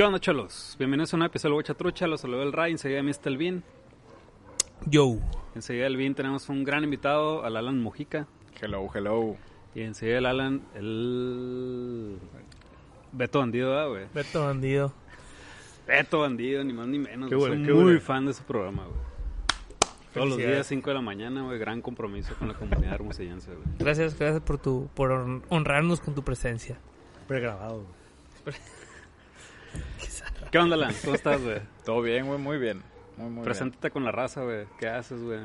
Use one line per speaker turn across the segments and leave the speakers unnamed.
¿Qué onda, cholos? Bienvenidos a un episodio de Huecha Trucha. Los saludo el Ray, enseguida Mr. El Bean.
Yo.
Enseguida el Bean tenemos un gran invitado, al Alan Mujica.
Hello, hello.
Y enseguida el Alan, el... Beto Bandido, ¿verdad, güey?
Beto Bandido.
Beto Bandido, ni más ni menos.
Qué
güey.
bueno,
Soy
qué
muy
bueno.
fan de ese programa, güey. Todos los días, 5 de la mañana, güey. Gran compromiso con la comunidad hermosellense, güey.
Gracias, gracias por tu por hon- honrarnos con tu presencia.
Pregrabado.
¿Qué onda, Alan? ¿Cómo estás, güey?
Todo bien, güey, muy bien. Muy, muy
Preséntate con la raza, güey. ¿Qué haces, güey?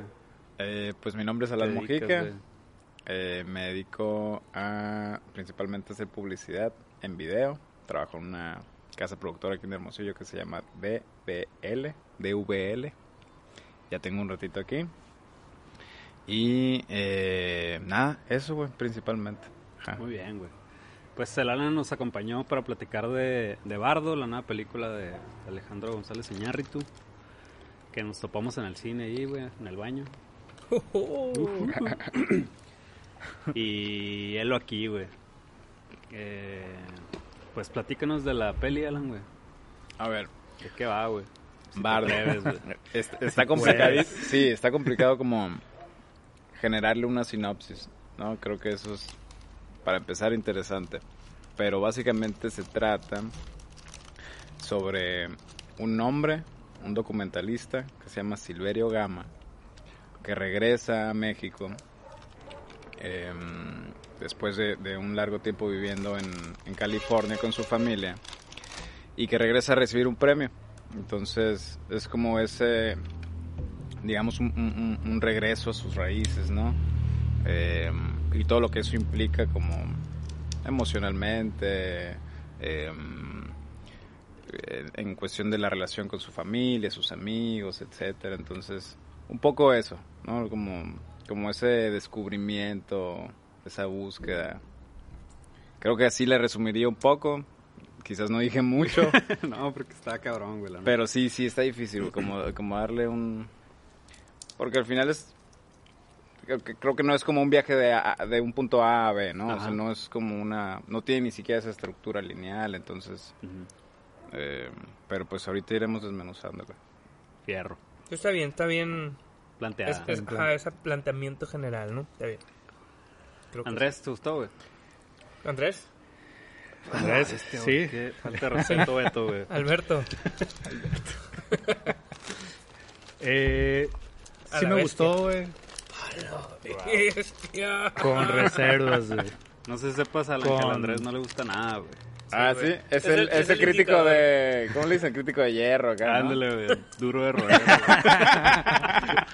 Eh, pues mi nombre es
¿Qué
Alan Mojica. Eh, me dedico a principalmente hacer publicidad en video. Trabajo en una casa productora aquí en Hermosillo que se llama DVL. DVL. Ya tengo un ratito aquí. Y eh, nada, eso, güey, principalmente. Ajá.
Muy bien, güey. Pues el Alan nos acompañó para platicar de, de Bardo, la nueva película de Alejandro González Iñárritu, que nos topamos en el cine ahí, güey, en el baño. Y él lo aquí, güey. Eh, pues platícanos de la peli, Alan, güey.
A ver,
¿De qué va, güey? Si
Bardo.
atreves, güey.
Es- está complicado. Sí, está complicado como generarle una sinopsis, ¿no? Creo que eso es, para empezar, interesante. Pero básicamente se trata sobre un hombre, un documentalista que se llama Silverio Gama, que regresa a México em, después de, un largo tiempo viviendo en, California con su familia y que regresa a recibir un premio. Entonces es como ese, digamos, un, regreso a sus raíces, ¿no? Eh, y todo lo que eso implica como emocionalmente, eh, en cuestión de la relación con su familia, sus amigos, etcétera. Entonces, un poco eso, ¿no? Como, como ese descubrimiento, esa búsqueda. Creo que así le resumiría un poco. Quizás no dije mucho.
no, porque estaba cabrón, güey. la.
Pero sí, sí está difícil, como, como darle un... Porque al final es... Creo que, no es como un viaje de, A- de un punto A a B, ¿no? O sea, no es como una... No tiene ni siquiera esa estructura lineal, entonces... Eh, pero pues ahorita iremos desmenuzándolo.
Fierro.
Está bien, está bien.
Planteada.
es- ajá, ese planteamiento general, ¿no? Está bien. Creo que-
Andrés, ¿te gustó, güey?
Andrés.
Andrés,
Este,
sí.
güey, Qué falta de respeto, Beto, güey.
Alberto.
Eh,
A
sí me
bestia.
gustó, güey. Con reservas, güey.
No sé si sepas, que
Con-
al Andrés no le gusta nada, güey.
ah, sí, es,
Es
el,
el-
es el
el
crítico
indicador.
de... ¿Cómo le dicen? Crítico de hierro acá.
Ándale, güey. Duro de roer.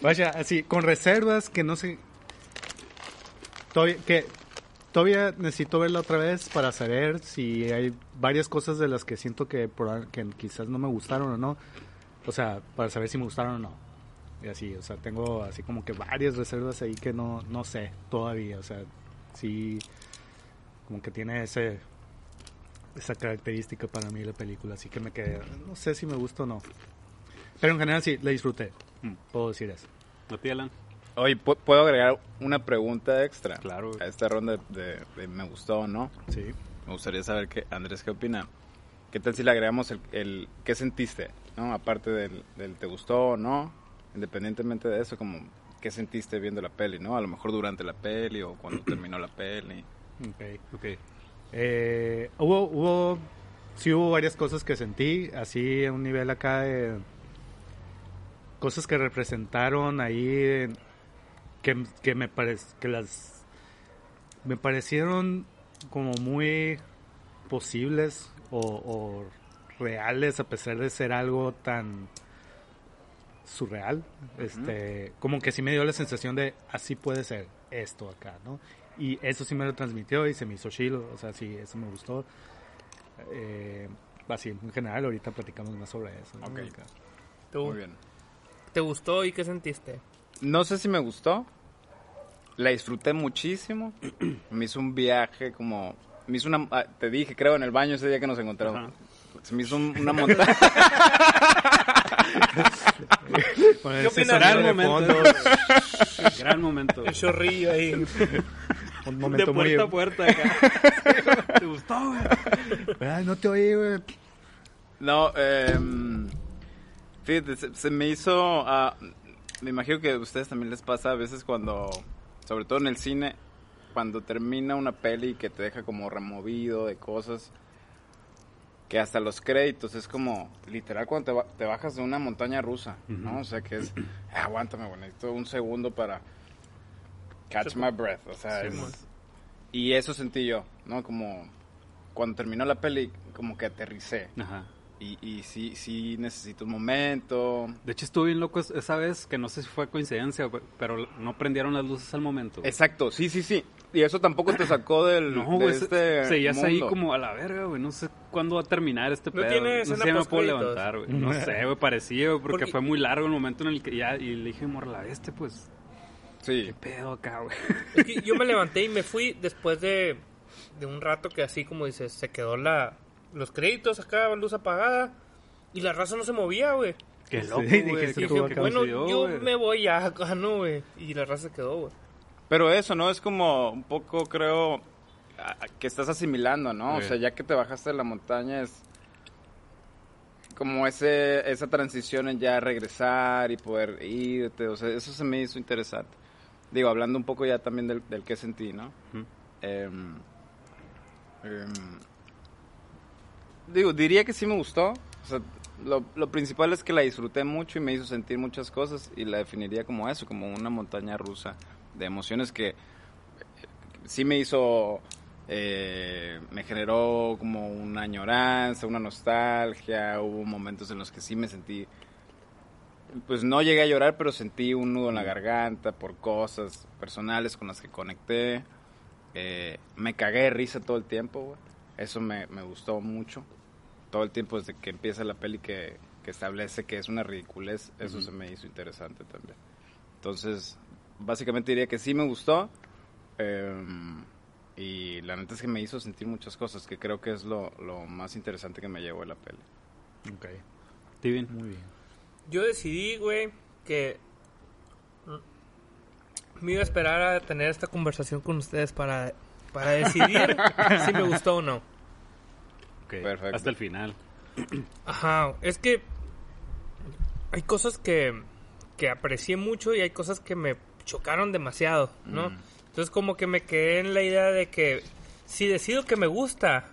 Vaya, así, con reservas que no sé. Todavía, que todavía necesito verla otra vez para saber si hay varias cosas de las que siento que quizás no me gustaron o no. O sea, para saber si me gustaron o no. Y así, o sea, tengo así como que varias reservas ahí que no, no sé todavía. O sea, sí, como que tiene ese esa característica para mí la película. Así que me quedé, no sé si me gusta o no. Pero en general sí, la disfruté.
Mm.
Puedo decir eso.
¿No te, Alan?
Oye, ¿pu- ¿puedo agregar una pregunta extra?
Claro.
A esta ronda de, de me gustó o no.
Sí.
Me gustaría saber qué, Andrés, ¿qué opina? ¿Qué tal si le agregamos el, el qué sentiste, no? Aparte del, del te gustó o no, independientemente de eso, como qué sentiste viendo la peli, ¿no? A lo mejor durante la peli o cuando terminó la peli.
Ok.
Ok.
Eh, hubo, hubo, sí hubo varias cosas que sentí, así a un nivel acá de cosas que representaron ahí, que, que me parec que las, me parecieron como muy posibles o, o reales a pesar de ser algo tan surreal, este, como que sí me dio la sensación de así puede ser esto acá, ¿no? Y eso sí me lo transmitió y se me hizo chilo, o sea, sí, eso me gustó. Eh, así, en general, ahorita platicamos más sobre eso. ¿no?
¿Tú?
Muy bien.
¿Te gustó y qué sentiste?
No sé si me gustó. La disfruté muchísimo. Me hizo un viaje como... Me hizo una... ah, Te dije, creo, en el baño ese día que nos encontramos.
Ajá.
Se me hizo un- una montaña...
Con el
Gran
de
momento.
fondo,
Gran momento.
El chorrillo ahí.
un
De
momento muy...
puerta a puerta acá. ¿Te gustó, güey.
No te oí, güey.
No, eh, fíjate, se, se me hizo, ah, me imagino que a ustedes también les pasa a veces cuando, sobre todo en el cine, cuando termina una peli que te deja como removido de cosas, que hasta los créditos es como, literal, cuando te, ba- te bajas de una montaña rusa, ¿no? O sea, que es, "Ah, aguántame, bueno, necesito un segundo para catch my breath, o sea,
Sí,
es- y eso sentí yo, ¿no? Como cuando terminó la peli, como que aterricé.
Ajá.
Y, y sí, sí necesito un momento.
De hecho, estuve bien loco es- esa vez, que no sé si fue coincidencia, pero no prendieron las luces al momento.
Exacto, sí, sí, sí. Y eso tampoco te sacó del
No,
de
güey, se-
este
seguías ahí
mundo.
como a la verga, güey. No sé cuándo va a terminar este
¿No
pedo.
tiene
no sé si me puedo levantar, güey. No sé, güey, parecía, güey, porque,
Porque-
fue muy largo el momento en el que ya... Y le dije, morla, este, pues,
Sí,
qué pedo acá, güey.
Es que yo me levanté y me fui después de, de un rato que así como dices, se quedó la los créditos acá, luz apagada y la raza no se movía, güey.
Qué
Sí,
loco,
dije,
güey.
acá.
Bueno, yo
güey.
me voy ya acá, ¿no, güey? Y la raza se quedó, güey.
Pero eso, ¿no? Es como un poco, creo, que estás asimilando, ¿no? O sea, ya que te bajaste de la montaña es como ese esa transición en ya regresar y poder irte. O sea, eso se me hizo interesante. Digo, hablando un poco ya también del, del que sentí, ¿no? Em, em, digo, diría que sí me gustó. O sea, lo, lo principal es que la disfruté mucho y me hizo sentir muchas cosas y la definiría como eso, como una montaña rusa de emociones que eh, sí me hizo, eh, me generó como una añoranza, una nostalgia, hubo momentos en los que sí me sentí, pues no llegué a llorar, pero sentí un nudo en la garganta por cosas personales con las que conecté. Eh, me cagué de risa todo el tiempo, güey. Eso me, me gustó mucho. Todo el tiempo desde que empieza la peli que, que establece que es una ridiculez, eso se me hizo interesante también. Entonces, básicamente diría que sí me gustó. eh, y la neta es que me hizo sentir muchas cosas, que creo que es lo, lo más interesante que me llevó de la peli.
Ok,
Steven.
muy bien.
Yo decidí, güey, que me iba a esperar a tener esta conversación con ustedes para, para decidir si me gustó o no.
Ok,
Perfecto.
Hasta el final.
Ajá, es que hay cosas que, que aprecié mucho y hay cosas que me chocaron demasiado, ¿no?
Mm.
Entonces como que me quedé en la idea de que si decido que me gusta,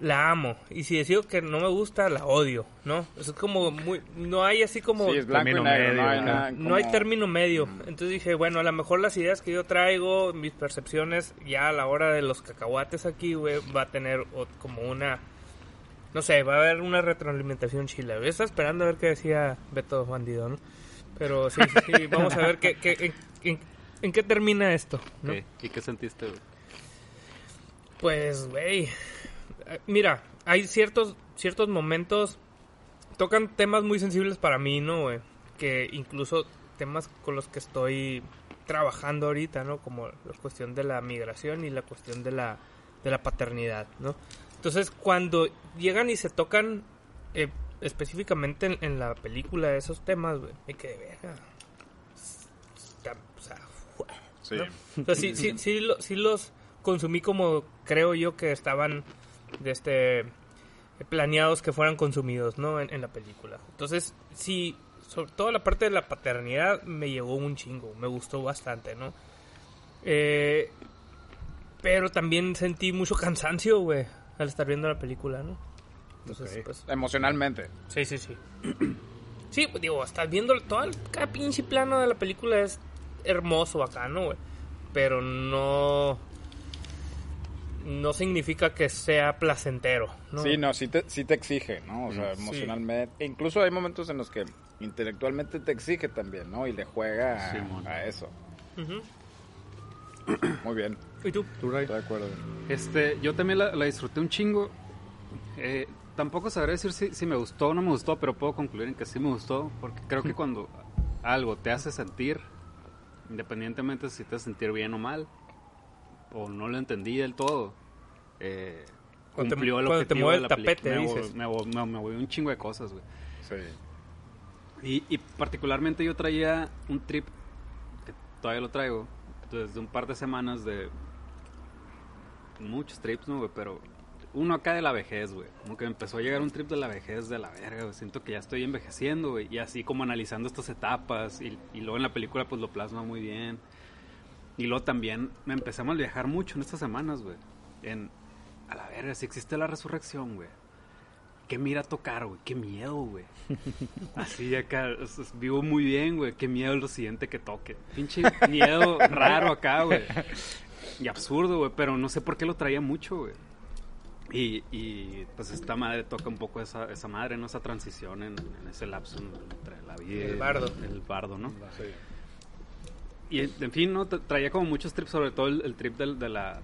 la amo. Y si decido que no me gusta, la odio, ¿no? Es como muy... No hay así como...
Sí, es blanco y
término
negro,
medio,
no hay
No término medio. Entonces dije, bueno, a lo mejor las ideas que yo traigo, mis percepciones, ya a la hora de los cacahuates aquí, güey, va a tener o- como una... No sé, va a haber una retroalimentación chila. Yo estaba esperando a ver qué decía Beto Bandido, ¿no? Pero sí, sí, sí, vamos a ver qué, qué- en, en- en qué termina esto, ¿no?
¿Y qué sentiste, güey?
Pues, güey. eh, Mira, hay ciertos, ciertos momentos. Tocan temas muy sensibles para mí, ¿no, güey? Que incluso temas con los que estoy trabajando ahorita, ¿no? Como la cuestión de la migración y la cuestión de la, de la paternidad, ¿no? Entonces, cuando llegan y se tocan eh, específicamente en, en la película esos temas, güey, me quedé verga. Está- o sea,
Sí.
¿no? O sea, sí, sí, sí, lo- sí los consumí como creo yo que estaban de este planeados que fueran consumidos, ¿no? En, en la película. Entonces, sí, sobre todo la parte de la paternidad me llegó un chingo, me gustó bastante, ¿no? Eh, pero también sentí mucho cansancio, güey, al estar viendo la película, ¿no? Entonces,
Ok.
pues,
Emocionalmente.
Sí, sí, sí. Sí, pues, digo, estás viendo todo el, cada pinche plano de la película es hermoso acá, ¿no, güey? Pero no no significa que sea placentero, ¿no?
Sí, no, sí te, sí te exige, ¿no? O sea,
Sí.
emocionalmente. e Incluso hay momentos en los que intelectualmente te exige también, ¿no? Y le juega a, eso. Muy bien,
¿Y tú?
¿Tú, Ray?
estoy de acuerdo.
Este, yo también la, la disfruté un chingo. Eh, tampoco sabré decir si, si me gustó o no me gustó, pero puedo concluir en que sí me gustó, porque creo que cuando algo te hace sentir, independientemente si te hace sentir bien o mal, o no lo entendí del todo, eh,
Cuando te-
cumplió el
cuando te
objetivo
mueve
de
el
la película.
tapete,
me,
dices.
me, mo- me, me movió un chingo de cosas, güey.
Sí.
Y, y particularmente yo traía un trip, que todavía lo traigo, desde un par de semanas de muchos trips, ¿no, güey? Pero uno acá de la vejez, güey. Como que me empezó a llegar un trip de la vejez de la verga, güey. Siento que ya estoy envejeciendo, güey. Y así como analizando estas etapas. Y, y luego en la película, pues lo plasma muy bien. Y luego también me empezamos a viajar mucho en estas semanas, güey. En, a la verga, si existe la resurrección, güey. Qué mira tocar, güey. Qué miedo, güey. Así acá, es- es- vivo muy bien, güey. Qué miedo lo siguiente que toque. Pinche miedo raro acá, güey. Y absurdo, güey. Pero no sé por qué lo traía mucho, güey. Y, y pues esta madre toca un poco esa, esa madre, ¿no? Esa transición en, en ese lapso entre la vida
El
y
bardo.
El bardo, ¿no?
Sí.
Y en fin, ¿no? Tra- Traía como muchos trips, sobre todo el, el trip del- de, la,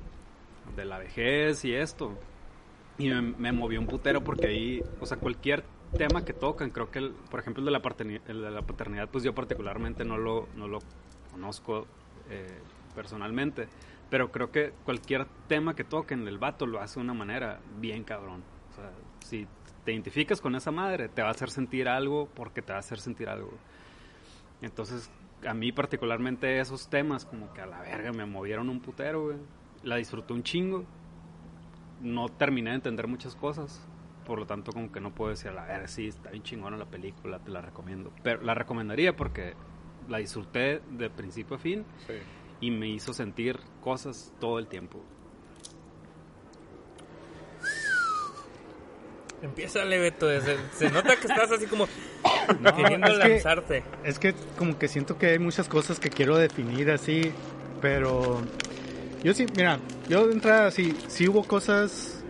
de la vejez y esto. Y me, me movió un putero porque ahí, o sea, cualquier tema que tocan, creo que, el- por ejemplo, el de, la paternidad, el de la paternidad, pues yo particularmente no lo, no lo conozco eh, personalmente. Pero creo que cualquier tema que toquen, el vato lo hace de una manera bien cabrón. O sea, si te identificas con esa madre, te va a hacer sentir algo porque te va a hacer sentir algo. Entonces, a mí particularmente esos temas como que a la verga me movieron un putero, güey. La disfruté un chingo. No terminé de entender muchas cosas. Por lo tanto, como que no puedo decir, a la verga, sí, está bien chingona la película, te la recomiendo. Pero la recomendaría porque la disfruté de principio a fin
Sí.
Y me hizo sentir cosas todo el tiempo.
Empieza Beto. Se, se nota que estás así como
No,
queriendo
es que-
lanzarte.
Es que como que siento que hay muchas cosas que quiero definir así, pero yo sí, mira, yo de entrada sí, sí hubo cosas,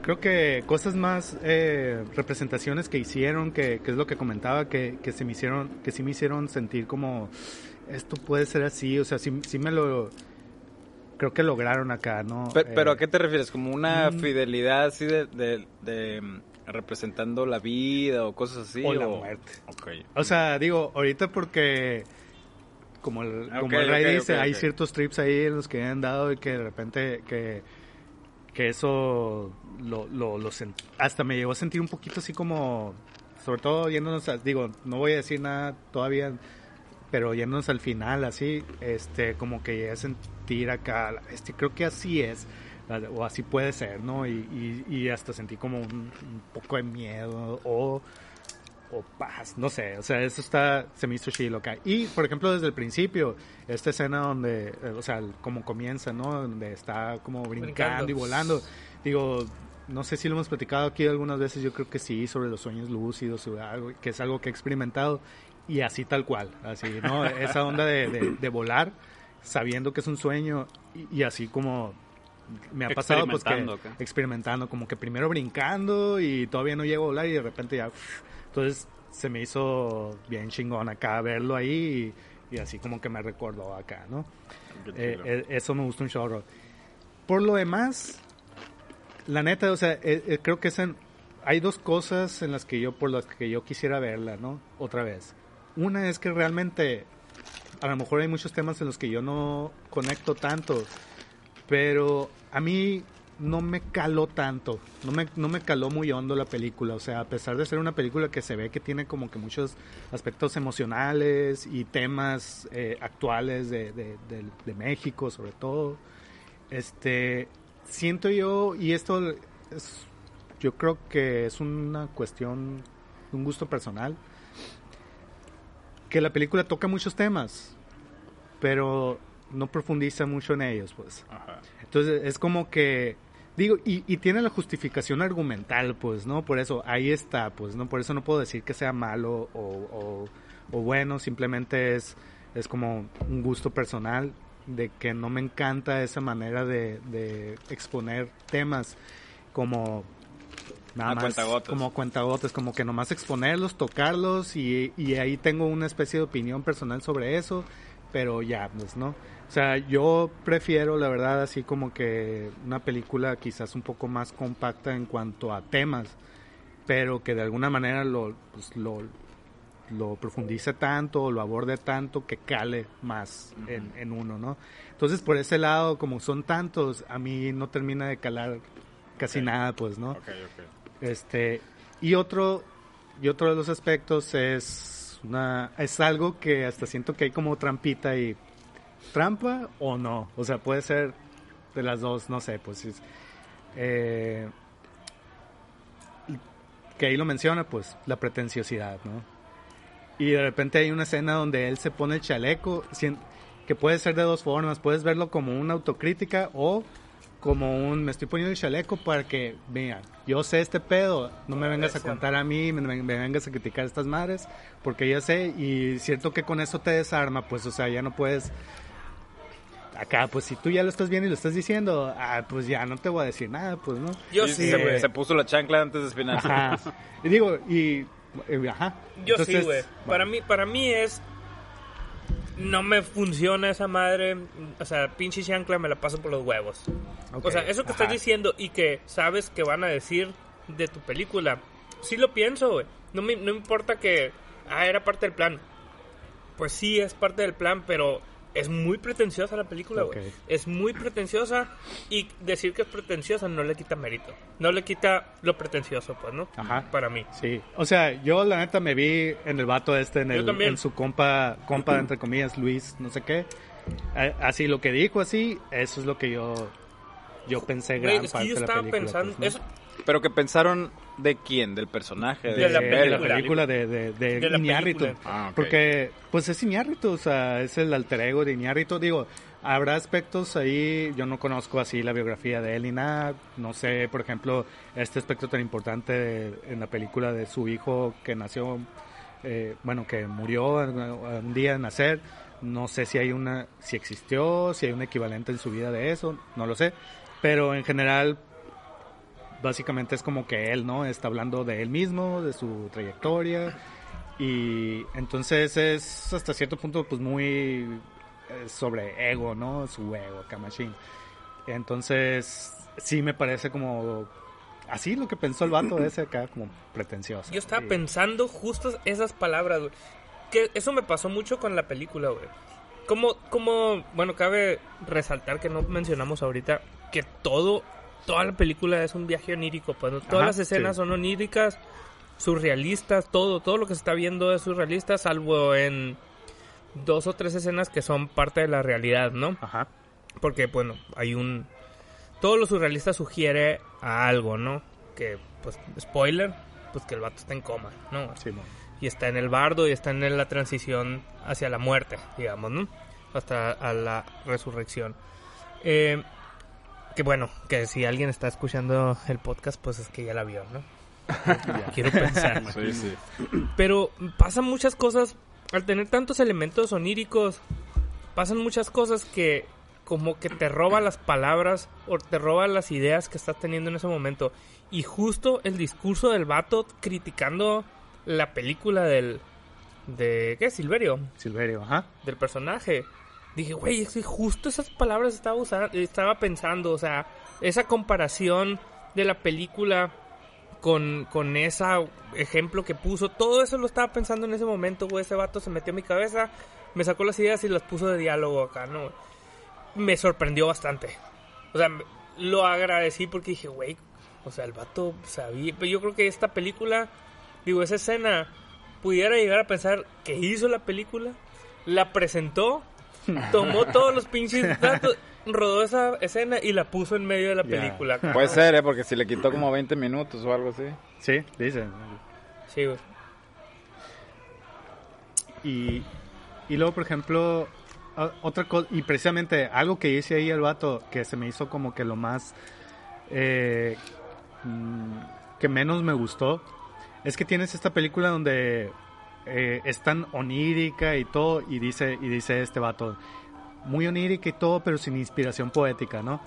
creo que cosas más, eh, representaciones que hicieron, que, que es lo que comentaba, que, que se me hicieron, que sí me hicieron sentir como, esto puede ser así, o sea, sí, sí me lo, creo que lograron acá, ¿no?
Pero, pero
Eh,
¿a qué te refieres? ¿Como una
mm.
fidelidad así de, de, de, mm, representando la vida o cosas así?
O la muerte.
Ok.
O sea, digo, ahorita porque como el,
Ah,
como el Ray dice, hay ciertos trips ahí en los que han dado y que de repente que, que eso lo, lo, hasta me llegó a sentir un poquito así como, sobre todo yéndonos, a- digo, no voy a decir nada todavía, pero yéndonos al final así, este, como que llegué a sentir acá, este, creo que así es, o así puede ser, ¿no? Y, y, y hasta sentí como un, un poco de miedo o o paz, no sé, o sea, eso está, se me hizo chido acá. Y, por ejemplo, desde el principio, esta escena donde, eh, o sea, como comienza, ¿no? Donde está como brincando,
Brincando.
y volando. Digo, no sé si lo hemos platicado aquí algunas veces, yo creo que sí, sobre los sueños lúcidos, o algo, que es algo que he experimentado, y así tal cual, así, ¿no? Esa onda de, de- de volar, sabiendo que es un sueño, y, y así como me ha pasado, pues que
Experimentando
como que primero brincando y todavía no llego a volar y de repente ya. Entonces se me hizo bien chingón acá verlo ahí y, y así como que me recordó acá, ¿no? Eh, eh, eso me gusta un chorro. Por lo demás, la neta, o sea, eh, eh, creo que es en- hay dos cosas en las que yo, por las que yo quisiera verla, ¿no? Otra vez. Una es que realmente, a lo mejor hay muchos temas en los que yo no conecto tanto, pero a mí no me caló tanto, no me, no me caló muy hondo la película, o sea, a pesar de ser una película que se ve que tiene como que muchos aspectos emocionales y temas eh, actuales de, de, de- de México sobre todo, este, siento yo, y esto es, yo creo que es una cuestión, un gusto personal, que la película toca muchos temas, pero no profundiza mucho en ellos, pues.
Ajá.
Entonces es como que digo y, y tiene la justificación argumental, pues, ¿no? Por eso ahí está, pues, no por eso no puedo decir que sea malo o, o- o bueno, simplemente es es como un gusto personal de que no me encanta esa manera de, de exponer temas como nada más
cuentagotas.
como cuentagotas, como que nomás exponerlos, tocarlos y, y ahí tengo una especie de opinión personal sobre eso, pero ya, pues, ¿no? O sea, yo prefiero, la verdad, así como que una película quizás un poco más compacta en cuanto a temas, pero que de alguna manera lo, pues, lo, lo profundice tanto, lo aborde tanto, que cale más en, en uno, ¿no? Entonces, por ese lado, como son tantos, a mí no termina de calar casi
Ok.
nada, pues, ¿no?
Ok, ok.
Este, y otro, y otro de los aspectos es una, es algo que hasta siento que hay como trampita y trampa o no, o sea, puede ser de las dos, no sé, pues es- eh, que ahí lo menciona, pues la pretenciosidad, ¿no? Y de repente hay una escena donde él se pone el chaleco, que puede ser de dos formas, puedes verlo como una autocrítica o como un me estoy poniendo el chaleco para que, mira, yo sé este pedo, no me vengas a contar a mí, me, me- me vengas a criticar a estas madres, porque ya sé, y cierto que con eso te desarma, pues, o sea, ya no puedes acá, pues si tú ya lo estás viendo y lo estás diciendo, ah, pues ya no te voy a decir nada, pues no.
Yo
Y
sí,
se,
güey.
se puso la chancla antes de espinar.
Ajá. Y digo, y, eh, ajá.
Yo sí, güey. Para mí, para mí es. No me funciona esa madre. O sea, pinche chancla me la paso por los huevos. O sea, eso que estás diciendo y que sabes que van a decir de tu película. Sí lo pienso, güey. No me, no importa que. Ah, era parte del plan. Pues sí, es parte del plan, pero es muy pretenciosa la película, güey. Es muy pretenciosa y decir que es pretenciosa no le quita mérito. No le quita lo pretencioso, pues, ¿no?
Ajá.
Para mí.
Sí, o sea, yo la neta me vi en el vato este, en, el, en su compa, compa, entre comillas, Luis, no sé qué. Eh, Así, lo que dijo así, eso es lo que yo, yo pensé gran
es
parte
que yo
de la película.
pensando.
pues, ¿no?
eso-
Pero que pensaron de quién, del personaje,
de,
de la
de
película.
película de, de, de
De
Iñárritu.
Ah.
Porque, pues es Iñárritu, o sea, es el alter ego de Iñárritu. Digo, habrá aspectos ahí, yo no conozco así la biografía de él ni nada. No sé, por ejemplo, este aspecto tan importante de- en la película de su hijo que nació, eh, bueno, que murió un un día de nacer. No sé si hay una, si existió, si hay un equivalente en su vida de eso, no lo sé. Pero en general, básicamente es como que él, ¿no? Está hablando de él mismo, de su trayectoria. Y entonces es hasta cierto punto pues muy eh, sobre ego, ¿no? Su ego, acá machine. Entonces sí me parece como así lo que pensó el vato ese acá como pretencioso.
Yo estaba
Y-
pensando justo esas palabras, güey. Que eso me pasó mucho con la película, güey. Como, como, bueno, cabe resaltar que no mencionamos ahorita que todo, toda la película es un viaje onírico, pues ¿no? todas
Ajá,
las escenas
sí.
son oníricas, surrealistas, todo, todo lo que se está viendo es surrealista, salvo en dos o tres escenas que son parte de la realidad, ¿no?
Ajá.
Porque, bueno, hay un... Todo lo surrealista sugiere a algo, ¿no? Que, pues, spoiler, pues que el vato está en coma, ¿no?
Sí, no.
Y está en el bardo y está en la transición hacia la muerte, digamos, ¿no? Hasta a la resurrección. Eh, que bueno, que si alguien está escuchando el podcast, pues es que ya la vio, ¿no? Quiero pensar.
Sí, sí.
Pero pasan muchas cosas, al tener tantos elementos oníricos, pasan muchas cosas que como que te roba las palabras o te roba las ideas que estás teniendo en ese momento. Y justo el discurso del vato criticando la película del... de... ¿qué? Silverio,
Silverio, ajá.
del personaje. Dije, güey, es que justo esas palabras estaba, usando, estaba pensando, o sea, esa comparación de la película con, con ese ejemplo que puso, todo eso lo estaba pensando en ese momento, güey, ese vato se metió en mi cabeza, me sacó las ideas y las puso de diálogo acá, ¿no? Me sorprendió bastante. O sea, lo agradecí porque dije, güey, o sea, el vato sabía, pero yo creo que esta película, digo, esa escena, pudiera llegar a pensar que hizo la película, la presentó, tomó todos los pinches datos, rodó esa escena y la puso en medio de la película.
Puede ser, ¿eh? Porque si le quitó como 20 minutos o algo así.
Sí, dice.
Sí, güey.
Y, y luego, por ejemplo, otra cosa, y precisamente algo que dice ahí el vato, que se me hizo como que lo más, eh, mm, que menos me gustó, es que tienes esta película donde eh, es tan onírica y todo, y dice, y dice este vato, muy onírica y todo, pero sin inspiración poética, ¿no?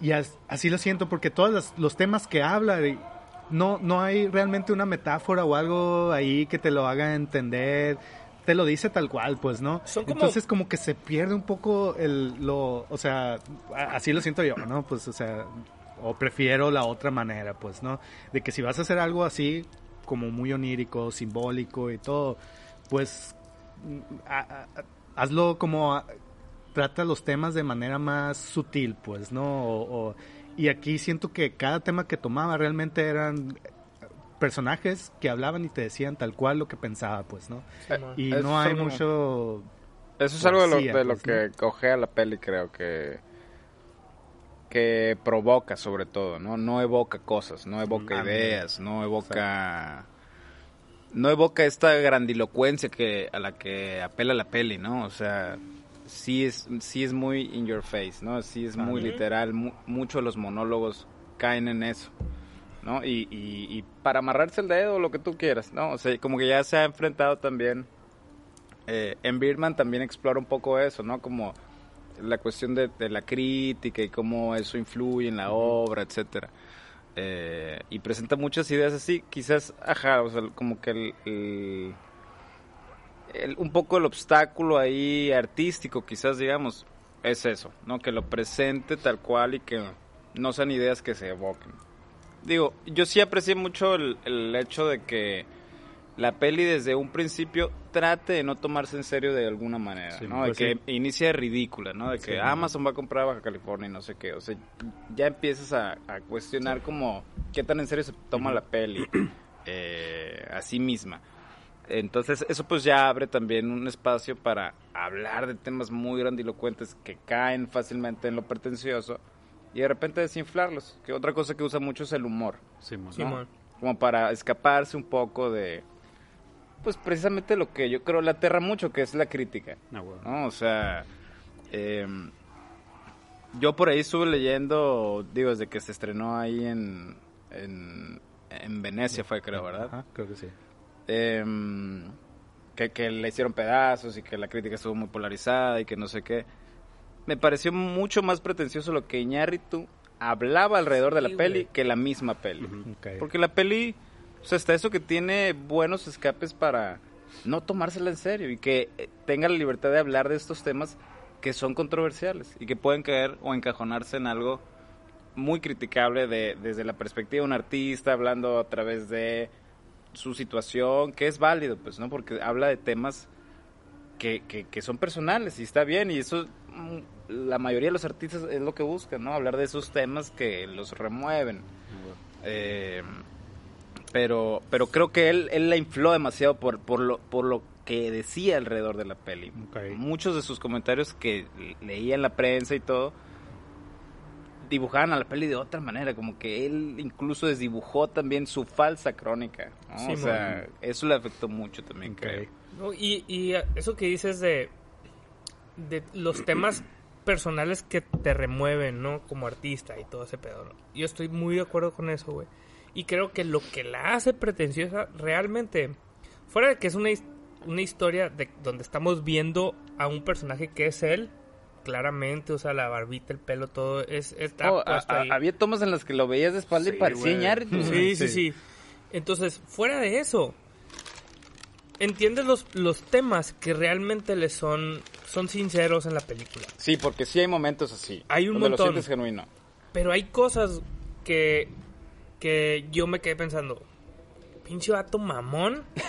Y as- así lo siento porque todos los, temas que habla, no, no hay realmente una metáfora o algo ahí que te lo haga entender. Te lo dice tal cual, pues, ¿no?
Como-
Entonces como que se pierde un poco el, lo, o sea, así lo siento yo, ¿no? Pues, o sea, o prefiero la otra manera, pues, ¿no? De que si vas a hacer algo así, como muy onírico, simbólico y todo, pues, mm, a- a- a- hazlo como a- trata los temas de manera más sutil, pues, ¿no? O- o- y aquí siento que cada tema que tomaba realmente eran personajes que hablaban y te decían tal cual lo que pensaba, pues, ¿no? Y no hay mucho...
Eso es algo de lo, de lo
pues,
que cogea la peli, creo que que provoca sobre todo, ¿no? No evoca cosas, no evoca
Ah,
ideas, no evoca no evoca esta grandilocuencia que a la que apela la peli, ¿no? O sea, sí es sí es muy in your face, ¿no? Sí es muy literal, mu- muchos de los monólogos caen en eso. ¿no? Y, y, y para amarrarse el dedo, lo que tú quieras, ¿no? O sea, como que ya se ha enfrentado también. eh, en Birdman también explora un poco eso, ¿no? Como la cuestión de, de la crítica y cómo eso influye en la obra, etcétera. Eh, y presenta muchas ideas así, quizás, ajá, o sea, como que el, el- el- un poco el obstáculo ahí artístico, quizás, digamos, es eso, ¿no? Que lo presente tal cual y que no sean ideas que se evoquen. Digo, yo sí aprecié mucho el, el hecho de que la peli desde un principio trate de no tomarse en serio de alguna manera,
Sí,
¿no? De
pues
que
sí.
inicie ridícula, ¿no? De que
Sí.
Amazon va a comprar a Baja California y no sé qué. O sea, ya empiezas a, a cuestionar como qué tan en serio se toma la peli eh, a sí misma. Entonces, eso pues ya abre también un espacio para hablar de temas muy grandilocuentes que caen fácilmente en lo pretencioso y de repente desinflarlos. Que otra cosa que usa mucho es el humor.
Simón.
como para escaparse un poco de, pues precisamente lo que yo creo le aterra mucho, que es la crítica.
Ah, bueno.
¿no? O sea, eh, yo por ahí estuve leyendo, digo, desde que se estrenó ahí en, en, en Venecia fue, creo, ¿verdad?
Ajá, creo que sí.
Em, que, que le hicieron pedazos y que la crítica estuvo muy polarizada y que no sé qué. Me pareció mucho más pretencioso lo que Iñárritu hablaba alrededor de la
Sí,
peli
güey.
que la misma peli. Porque la peli, o sea, hasta eso que tiene buenos escapes para no tomársela en serio y que eh, tenga la libertad de hablar de estos temas que son controversiales y que pueden caer o encajonarse en algo muy criticable de, desde la perspectiva de un artista hablando a través de su situación, que es válido, pues, ¿no? Porque habla de temas que, que, que son personales y está bien y eso mm, la mayoría de los artistas es lo que buscan, ¿no? Hablar de esos temas que los remueven. Eh, pero pero creo que él, él la infló demasiado por, por, lo, por lo que decía alrededor de la peli. Muchos de sus comentarios que leía en la prensa y todo dibujaban a la peli de otra manera, como que él incluso desdibujó también su falsa crónica. ¿no?
Sí,
o sea, eso le afectó mucho también, creo.
No, y, y eso que dices de, de los temas personales que te remueven, ¿no? Como artista y todo ese pedo, ¿no? Yo estoy muy de acuerdo con eso, güey. Y creo que lo que la hace pretenciosa realmente, fuera de que es una, una historia de donde estamos viendo a un personaje que es él, claramente, o sea, la barbita, el pelo, todo, es, está
Oh, a-
puesto
a-
ahí.
había tomas en las que lo veías de espalda
Sí,
y parecía.
Sí, sí,
Sí.
sí. Entonces, fuera de eso, entiendes los, los temas que realmente le son, son sinceros en la película.
Sí, porque sí hay momentos así.
Hay un
donde
montón.
lo sientes genuino.
Pero hay cosas que, que yo me quedé pensando. Pinche vato mamón.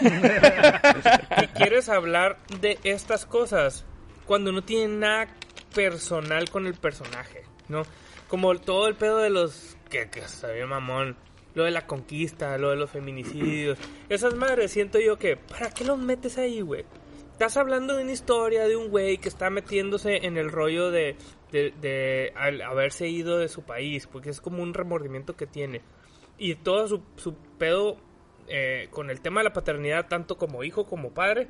que quieres hablar de estas cosas cuando no tiene nada personal con el personaje, ¿no? Como todo el pedo de los. que, que bien mamón. Lo de la conquista, lo de los feminicidios. Esas madres, siento yo que. ¿Para qué los metes ahí, güey? Estás hablando de una historia de un güey que está metiéndose en el rollo de, de, de al haberse ido de su país, porque es como un remordimiento que tiene. Y todo su, su pedo eh, con el tema de la paternidad, tanto como hijo como padre,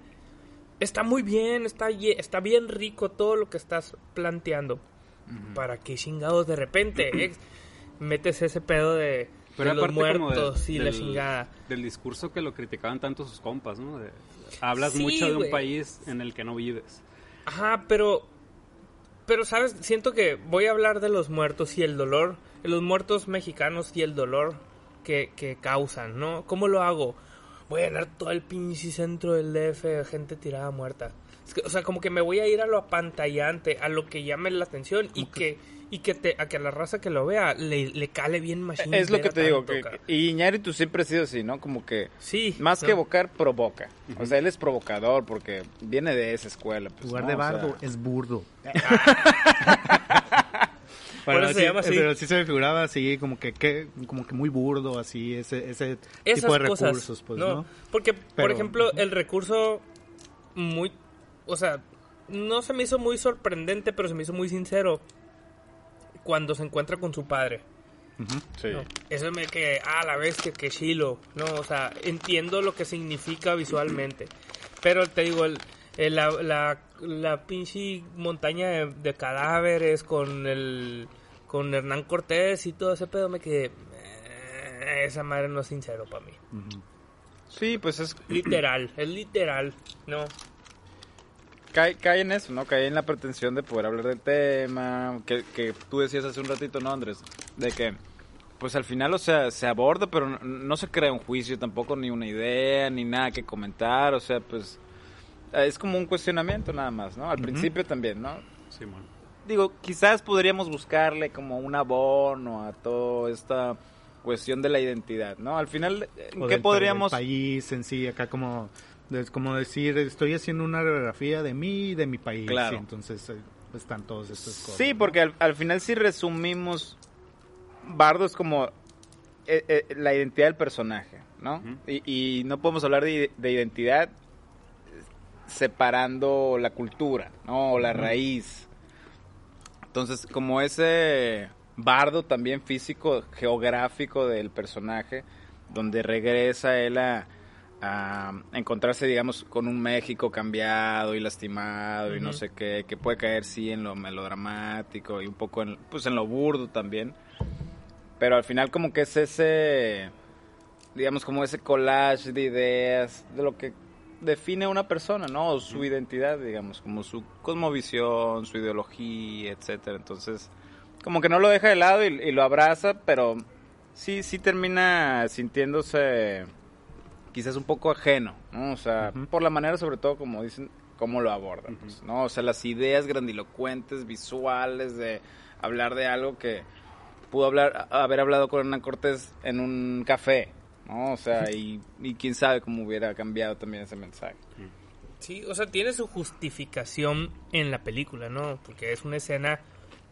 está muy bien, está, está bien rico todo lo que estás planteando. Para que chingados de repente metes ese pedo de,
Pero
de los
de-
muertos y la chingada.
Del discurso que lo criticaban tanto sus compas, ¿no? De- hablas
Sí,
mucho de un país en el que no vives.
Ajá, pero. Pero, ¿sabes? Siento que voy a hablar de los muertos y el dolor. Los muertos mexicanos y el dolor que, que causan, ¿no? ¿Cómo lo hago? Voy a llenar todo el pinche centro del DF de gente tirada muerta. Es que, o sea, como que me voy a ir a lo apantallante, a lo que llame la atención y que, y que te, a que la raza que lo vea le, le cale bien machine.
Es lo que te digo. Que, y Iñárritu siempre ha sido así, ¿no? Como que
Sí.
más
¿no?
que evocar, provoca. O sea, él es provocador porque viene de esa escuela. Pues,
lugar
¿no?
de
O sea,
bardo es burdo.
Por
Pero
se
sí-
llama así.
Pero sí se me figuraba así, como que, que- como que muy burdo, así, ese, ese
Esas
tipo de
cosas,
recursos, pues, ¿no?
Porque, por ejemplo, el recurso muy, o sea, no se me hizo muy sorprendente, pero se me hizo muy sincero. cuando se encuentra con su padre.
Sí.
¿no? Eso me que, ah, la bestia, que chilo, ¿no? O sea, entiendo lo que significa visualmente. Pero te digo, el, el- la, la, la pinche montaña de, de cadáveres con el con Hernán Cortés y todo ese pedo me quedé, "Eh, esa madre no es sincero para mí.
Sí, pues es
Literal, es literal, ¿no?
cae, cae en eso, ¿no? Cae en la pretensión de poder hablar del tema, que, que tú decías hace un ratito, ¿no, Andrés? De que, pues al final, o sea, se aborda, pero no, no se crea un juicio tampoco, ni una idea, ni nada que comentar, o sea, pues es como un cuestionamiento nada más, ¿no? Al principio también, ¿no?
Simón.
Digo, quizás podríamos buscarle como un abono a toda esta cuestión de la identidad, ¿no? Al final, ¿en
O
qué
del-
podríamos...?
del país en sí, acá como, es como decir, estoy haciendo una radiografía de mí y de mi país.
Claro.
y entonces eh, están todas estas cosas.
Sí, porque al, al final si resumimos, Bardo es como eh, eh, la identidad del personaje, ¿no? Y, y no podemos hablar de, de identidad separando la cultura, ¿no? O la raíz. Entonces, como ese bardo también físico, geográfico del personaje, donde regresa él a, a encontrarse, digamos, con un México cambiado y lastimado y no sé qué, que puede caer, sí, en lo melodramático y un poco en, pues, en lo burdo también. Pero al final como que es ese, digamos, como ese collage de ideas, de lo que define a una persona, ¿no? O su identidad, digamos, como su cosmovisión, su ideología, etcétera. Entonces, como que no lo deja de lado y, y lo abraza, pero sí, sí termina sintiéndose quizás un poco ajeno, ¿no? O sea, por la manera sobre todo, como dicen, cómo lo abordan, pues, ¿no? O sea, las ideas grandilocuentes, visuales, de hablar de algo que pudo hablar, haber hablado con Hernán Cortés en un café, ¿no? O sea, y, y quién sabe cómo hubiera cambiado también ese mensaje.
Sí, o sea, tiene su justificación en la película, ¿no? Porque es una escena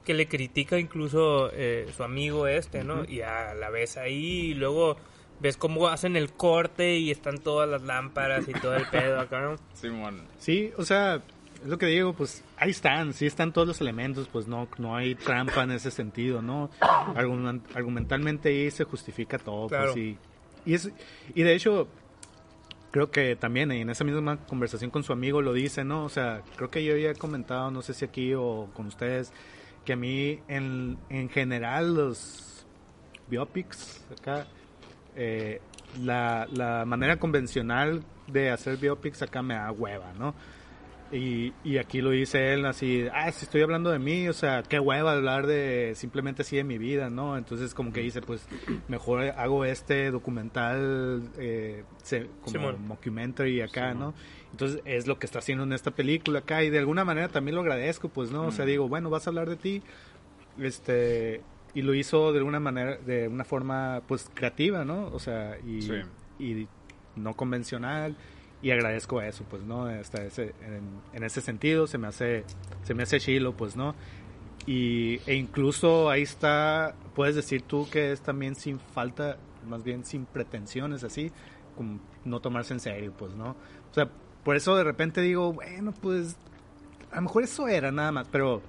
que le critica incluso eh, su amigo este, ¿no? Y a la ves ahí y luego ves cómo hacen el corte y están todas las lámparas y todo el pedo acá, ¿no?
Sí, o sea, es lo que digo, pues ahí están, sí están todos los elementos, pues no, no hay trampa en ese sentido, ¿no? Argumen- argumentalmente ahí se justifica todo,
Claro.
pues sí. Y, es, y de hecho, creo que también en esa misma conversación con su amigo lo dice, ¿no? O sea, creo que yo he comentado, no sé si aquí o con ustedes, que a mí en, en general los biopics acá, eh, la, la manera convencional de hacer biopics acá me da hueva, ¿no? Y, y aquí lo dice él así, ah, si estoy hablando de mí, o sea, qué hueva hablar de simplemente así de mi vida, ¿no? Entonces como que dice, pues mejor hago este documental eh, se- como
Simón.
mockumentary acá. ¿no? Entonces es lo que está haciendo en esta película acá y de alguna manera también lo agradezco, pues, ¿no? O sea, digo, bueno, vas a hablar de ti, este, y lo hizo de alguna manera, de una forma, pues, creativa, ¿no? O sea, y,
Sí.
y no convencional y agradezco eso pues no hasta ese en, en ese sentido se me hace se me hace chilo pues no y e incluso ahí está puedes decir tú que es también sin falta más bien sin pretensiones así como no tomarse en serio pues no o sea por eso de repente digo bueno pues a lo mejor eso era nada más pero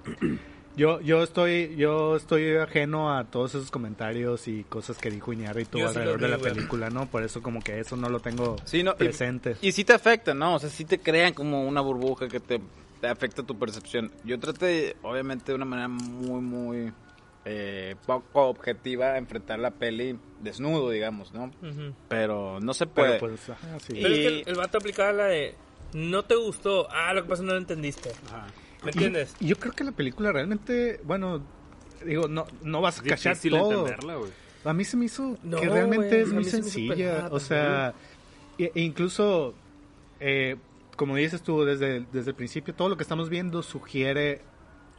yo yo estoy yo estoy ajeno a todos esos comentarios y cosas que dijo Iñárritu
Yo sí
alrededor de la película no por eso como que eso no lo tengo
Sí, no,
presente
Y sí te afecta, ¿no? O sea, sí te crean como una burbuja que te, te afecta tu percepción. Yo traté, obviamente, de una manera muy, muy eh, poco objetiva, enfrentar la peli desnudo, digamos, ¿no? Pero no se puede.
pero pues ajá, sí.
Pero es que
Y-
el, el vato aplicaba la de, no te gustó, ah, lo que pasa es que no lo entendiste.
Ajá.
¿Me entiendes?
Y yo creo que la película realmente, bueno, digo, no, no vas a
Es
cachar
difícil
todo.
entenderla, güey.
A mí se me hizo
No,
que realmente
güey,
es muy
se
sencilla.
pelada
O sea, e- e incluso, eh, como dices tú, desde, desde el principio, todo lo que estamos viendo sugiere.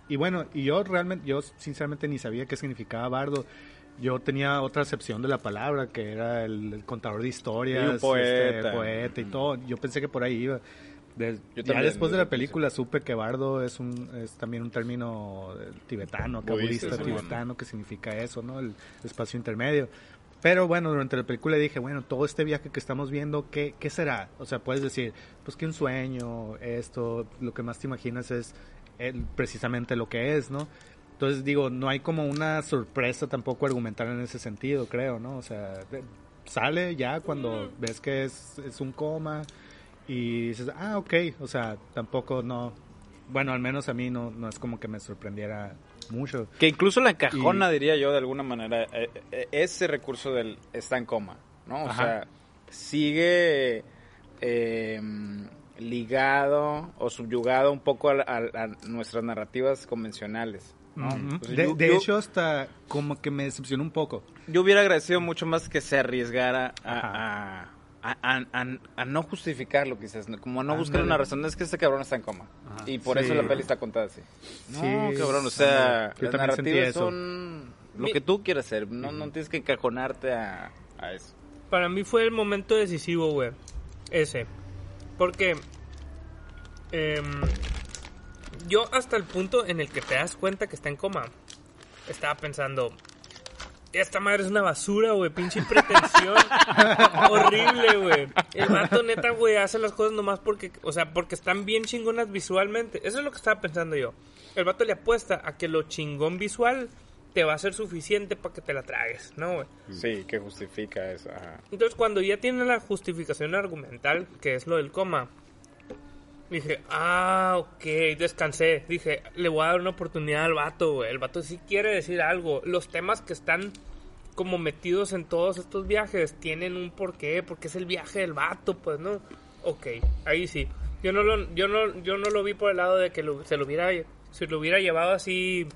Y bueno, y yo realmente, yo sinceramente ni sabía qué significaba bardo. Yo tenía otra acepción de la palabra, que era el, el contador de historias,
Y un poeta.
este, poeta y todo. Yo pensé que por ahí iba. De-
Yo
ya después de la
el
película supe que bardo es un es también un término eh, tibetano,
Budista, sí,
tibetano, que significa eso, ¿no? El espacio intermedio. Pero bueno, durante la película dije, bueno, todo este viaje que estamos viendo, ¿qué, ¿qué será? O sea, puedes decir, pues que un sueño, esto, lo que más te imaginas es el- precisamente lo que es, ¿no? Entonces digo, no hay como una sorpresa tampoco argumental en ese sentido, creo, ¿no? O sea, de- sale ya cuando ves que es, es un coma y dices, ah, ok, o sea, tampoco no, bueno, al menos a mí no, no es como que me sorprendiera mucho.
Que incluso la encajona,
Y-
diría yo, de alguna manera, eh, eh, ese recurso del está en coma, ¿no? O
Ajá.
sea, sigue eh, ligado o subyugado un poco a, a- a nuestras narrativas convencionales, ¿no?
Ujú.
Entonces,
de
yo-
de
yo-
hecho, hasta como que me decepcionó un poco.
yo hubiera agradecido mucho más que se arriesgara a, a- a- a- no justificarlo, quizás, como a no buscar una razón. Es que este cabrón está en coma.
Ajá.
Y por
Sí.
eso la peli está contada así. No,
Sí,
cabrón, o sea, las narrativas son lo que tú quieras hacer. No, no tienes que encajonarte a, a eso.
Para mí fue el momento decisivo, güey. Ese. Porque. em, yo hasta el punto en el que te das cuenta que está en coma. Estaba pensando. Esta madre es una basura, güey. Pinche pretensión. horrible, güey. El vato neta, güey, hace las cosas nomás porque. O sea, porque están bien chingonas visualmente. Eso es lo que estaba pensando yo. El vato le apuesta a que lo chingón visual te va a ser suficiente para que te la tragues, ¿no, güey?
Sí, que justifica eso. ajá.
Entonces, cuando ya tiene la justificación argumental, que es lo del coma, dije, ah, ok, descansé. Dije, le voy a dar una oportunidad al vato, güey. El vato sí quiere decir algo. Los temas que están como metidos en todos estos viajes tienen un porqué, porque es el viaje del vato, pues, ¿no? Ok, ahí sí. Yo no lo, yo no, yo no lo vi por el lado de que lo- se lo hubiera, se lo hubiera llevado así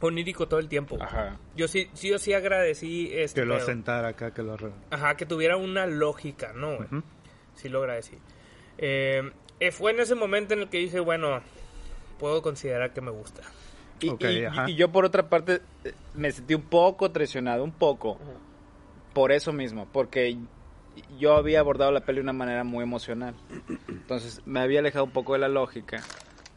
onírico todo el tiempo.
Ajá.
Yo sí, sí o sí agradecí este
Que lo
pedo.
sentara acá, que lo...
Ajá, que tuviera una lógica, ¿no? güey? Sí lo agradecí. Eh, fue en ese momento en el que dije, bueno, puedo considerar que me gusta.
Y, yo por otra parte eh, me sentí un poco traicionado, un poco, por eso mismo, porque yo había abordado la peli de una manera muy emocional. Entonces me había alejado un poco de la lógica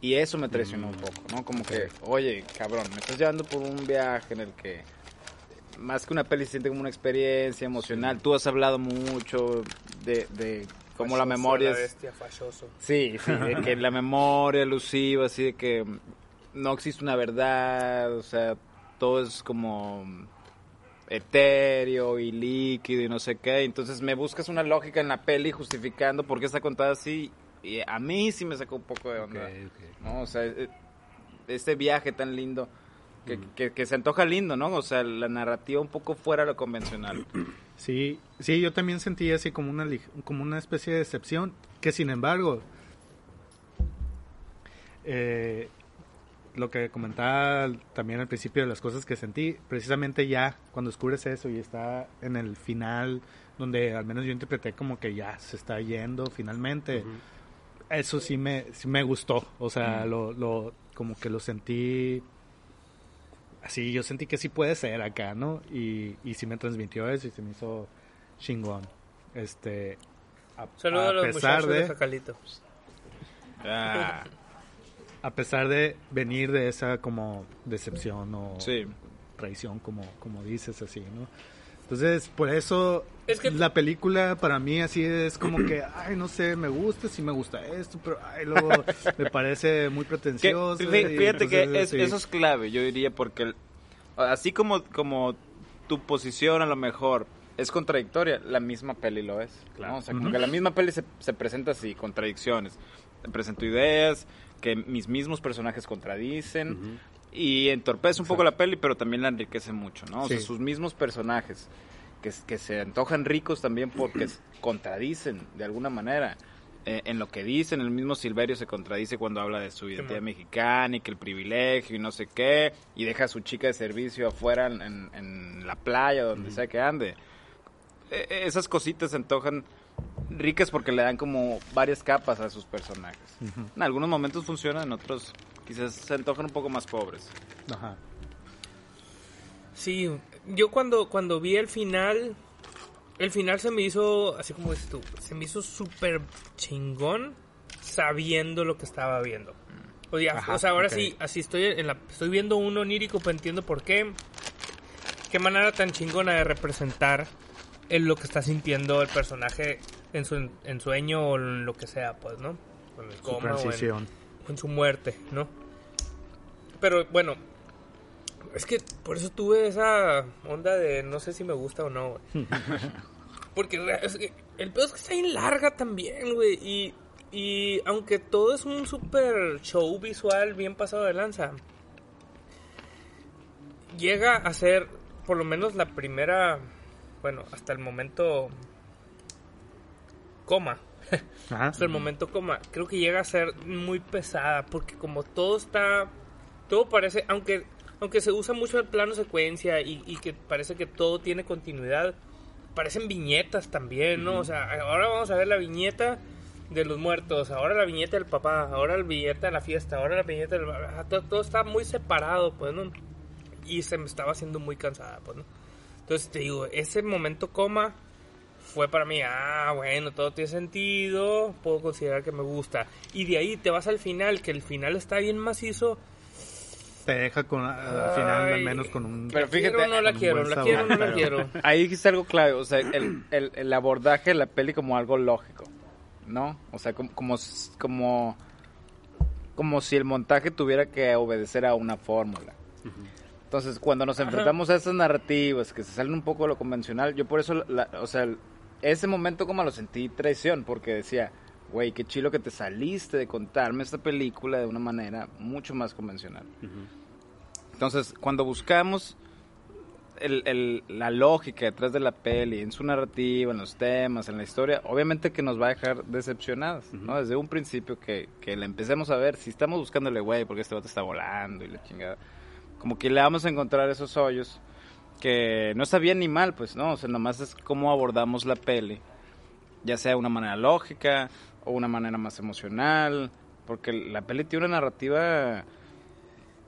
y eso me traicionó un poco, ¿no? Como que, oye, cabrón, me estás llevando por un viaje en el que más que una peli se siente como una experiencia emocional. Tú has hablado mucho de, de cómo la memoria es...
bestia, fachoso.
Sí, sí, de que la memoria elusiva, así de que no existe una verdad, o sea, todo es como etéreo y líquido y no sé qué. Entonces me buscas una lógica en la peli justificando por qué está contada así. Y a mí sí me sacó un poco de onda.
ok.
¿no? O sea, eh, este viaje tan lindo, que, que, que se antoja lindo, ¿no? O sea, la narrativa un poco fuera de lo convencional.
Sí, sí, yo también sentí así como una, como una especie de decepción, que sin embargo, eh, lo que comentaba también al principio de las cosas que sentí, precisamente ya cuando descubres eso y está en el final, donde al menos yo interpreté como que ya se está yendo finalmente, eso sí me, sí me gustó, o sea, lo, lo, como que lo sentí así, yo sentí que sí puede ser acá, ¿no? Y, y sí me transmitió eso y se me hizo chingón. Este, a,
Saludos a, los
pesar
muchachos de,
de,
Jacalito.
Ah,
a pesar de venir de esa como decepción o
sí.
traición, como, como dices así, ¿no? Entonces, por eso
Es que-
la película para mí así es como que, ay, no sé, me gusta, sí me gusta esto, pero ay, luego me parece muy
Que-
pretencioso. y
fíjate que
entonces,
es-
sí.
eso es clave, yo diría, porque el- así como, como tu posición a lo mejor es contradictoria, la misma peli lo es. ¿no? O sea, como
Ujú.
que la misma peli se, se presenta así, contradicciones. Presento ideas que mis mismos personajes contradicen y entorpece un poco la peli, pero también la enriquece mucho, ¿no? O sea, sus mismos personajes que, que se antojan ricos también porque contradicen de alguna manera. Eh, en lo que dicen, el mismo Silverio se contradice cuando habla de su identidad mexicana y que el privilegio y no sé qué, y deja a su chica de servicio afuera en, en- en la playa, donde sea que ande. Eh, eh, esas cositas se antojan ricas porque le dan como varias capas a sus personajes. En algunos momentos funcionan, en otros quizás se antojan un poco más pobres.
Ajá.
Sí, yo cuando, cuando vi el final, el final se me hizo, así como dices tú, se me hizo súper chingón sabiendo lo que estaba viendo. O sea,
Ajá,
o sea, ahora sí, así estoy en la, estoy viendo un onírico, pero entiendo por qué. Qué manera tan chingona de representar el, lo que está sintiendo el personaje en su en sueño o en lo que sea, pues, ¿no? En el
Su
coma o en-. En su muerte, ¿no? Pero bueno, Es que por eso tuve esa onda de no sé si me gusta o no, güey. Porque re- es que el pedo es que está bien larga también, güey. Y, y aunque todo es un super show visual bien pasado de lanza, llega a ser por lo menos la primera, bueno, hasta el momento coma.
Ajá.
hasta el momento coma, creo que llega a ser muy pesada porque como todo está, todo parece, aunque aunque se usa mucho el plano secuencia y, y que parece que todo tiene continuidad, parecen viñetas también, ¿no? O sea, ahora vamos a ver la viñeta de los muertos, ahora la viñeta del papá, ahora la viñeta de la fiesta, ahora la viñeta del... Todo, todo está muy separado, pues, ¿no? Y se me estaba haciendo muy cansada, pues, ¿no? Entonces te digo, ese momento coma fue para mí, ah, bueno, todo tiene sentido, puedo considerar que me gusta. Y de ahí te vas al final, que el final está bien macizo.
Te deja con, al final al
Ay.
menos con un...
Pero
¿La quiero
fíjate,
o no la quiero, la quiero no la
pero-
quiero.
Ahí dijiste algo clave, o sea, el, el, el abordaje de la peli como algo lógico, ¿no? O sea, como, como, s- como, como si el montaje tuviera que obedecer a una fórmula. Entonces, cuando nos enfrentamos a esas narrativas que se salen un poco de lo convencional, yo por eso, la- o sea, el- ese momento como lo sentí traición, porque decía, güey, qué chilo que te saliste de contarme esta película de una manera mucho más convencional. Entonces, cuando buscamos el, el- la lógica detrás de la peli, en su narrativa, en los temas, en la historia, obviamente que nos va a dejar decepcionados, ¿no? Desde un principio que, que la empecemos a ver, si estamos buscándole, güey, porque este vato está volando y la chingada, como que le vamos a encontrar esos hoyos que no está bien ni mal, pues, ¿no? O sea, nomás es cómo abordamos la peli, ya sea de una manera lógica o una manera más emocional, porque la peli tiene una narrativa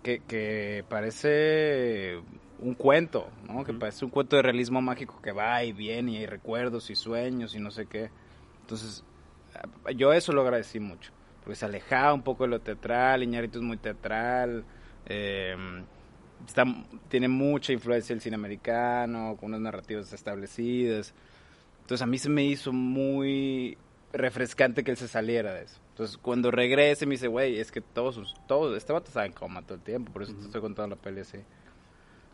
que, que parece un cuento, ¿no? Que parece un cuento de realismo mágico que va y viene y hay recuerdos y sueños y no sé qué. Entonces, yo eso lo agradecí mucho, porque se alejaba un poco de lo teatral, Iñárritu es muy teatral, eh, está, tiene mucha influencia del cine americano, con unas narrativas establecidas. Entonces a mí se me hizo muy refrescante que él se saliera de eso. Entonces cuando regrese me dice, güey, es que todos, todos, este vato está en coma todo el tiempo, por eso te estoy contando la peli así.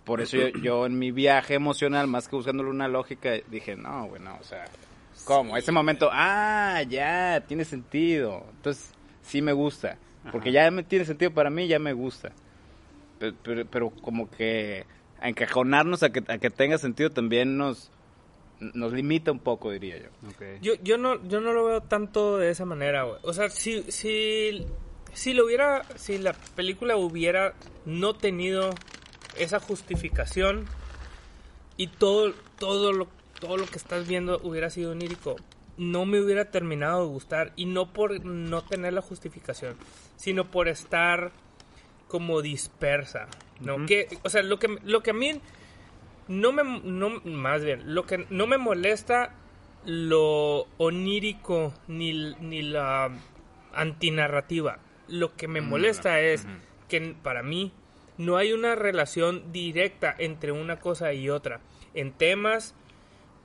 Por eso yo, yo en mi viaje emocional, más que buscándole una lógica, dije, no, güey, no, o sea, ¿cómo? Ese momento, ah, ya, tiene sentido. Entonces sí me gusta, porque ya me tiene sentido para mí, ya me gusta. Pero, pero, pero como que a encajonarnos a que, a que tenga sentido también nos, nos limita un poco, diría yo.
Yo, yo no yo no lo veo tanto de esa manera, güey. O sea, si si si lo hubiera si la película hubiera no tenido esa justificación y todo todo lo todo lo que estás viendo hubiera sido onírico, no me hubiera terminado de gustar y no por no tener la justificación, sino por estar como dispersa, ¿no? Que o sea, lo que lo que a mí no me no más bien lo que no me molesta lo onírico ni, ni la antinarrativa. Lo que me molesta es que para mí no hay una relación directa entre una cosa y otra en temas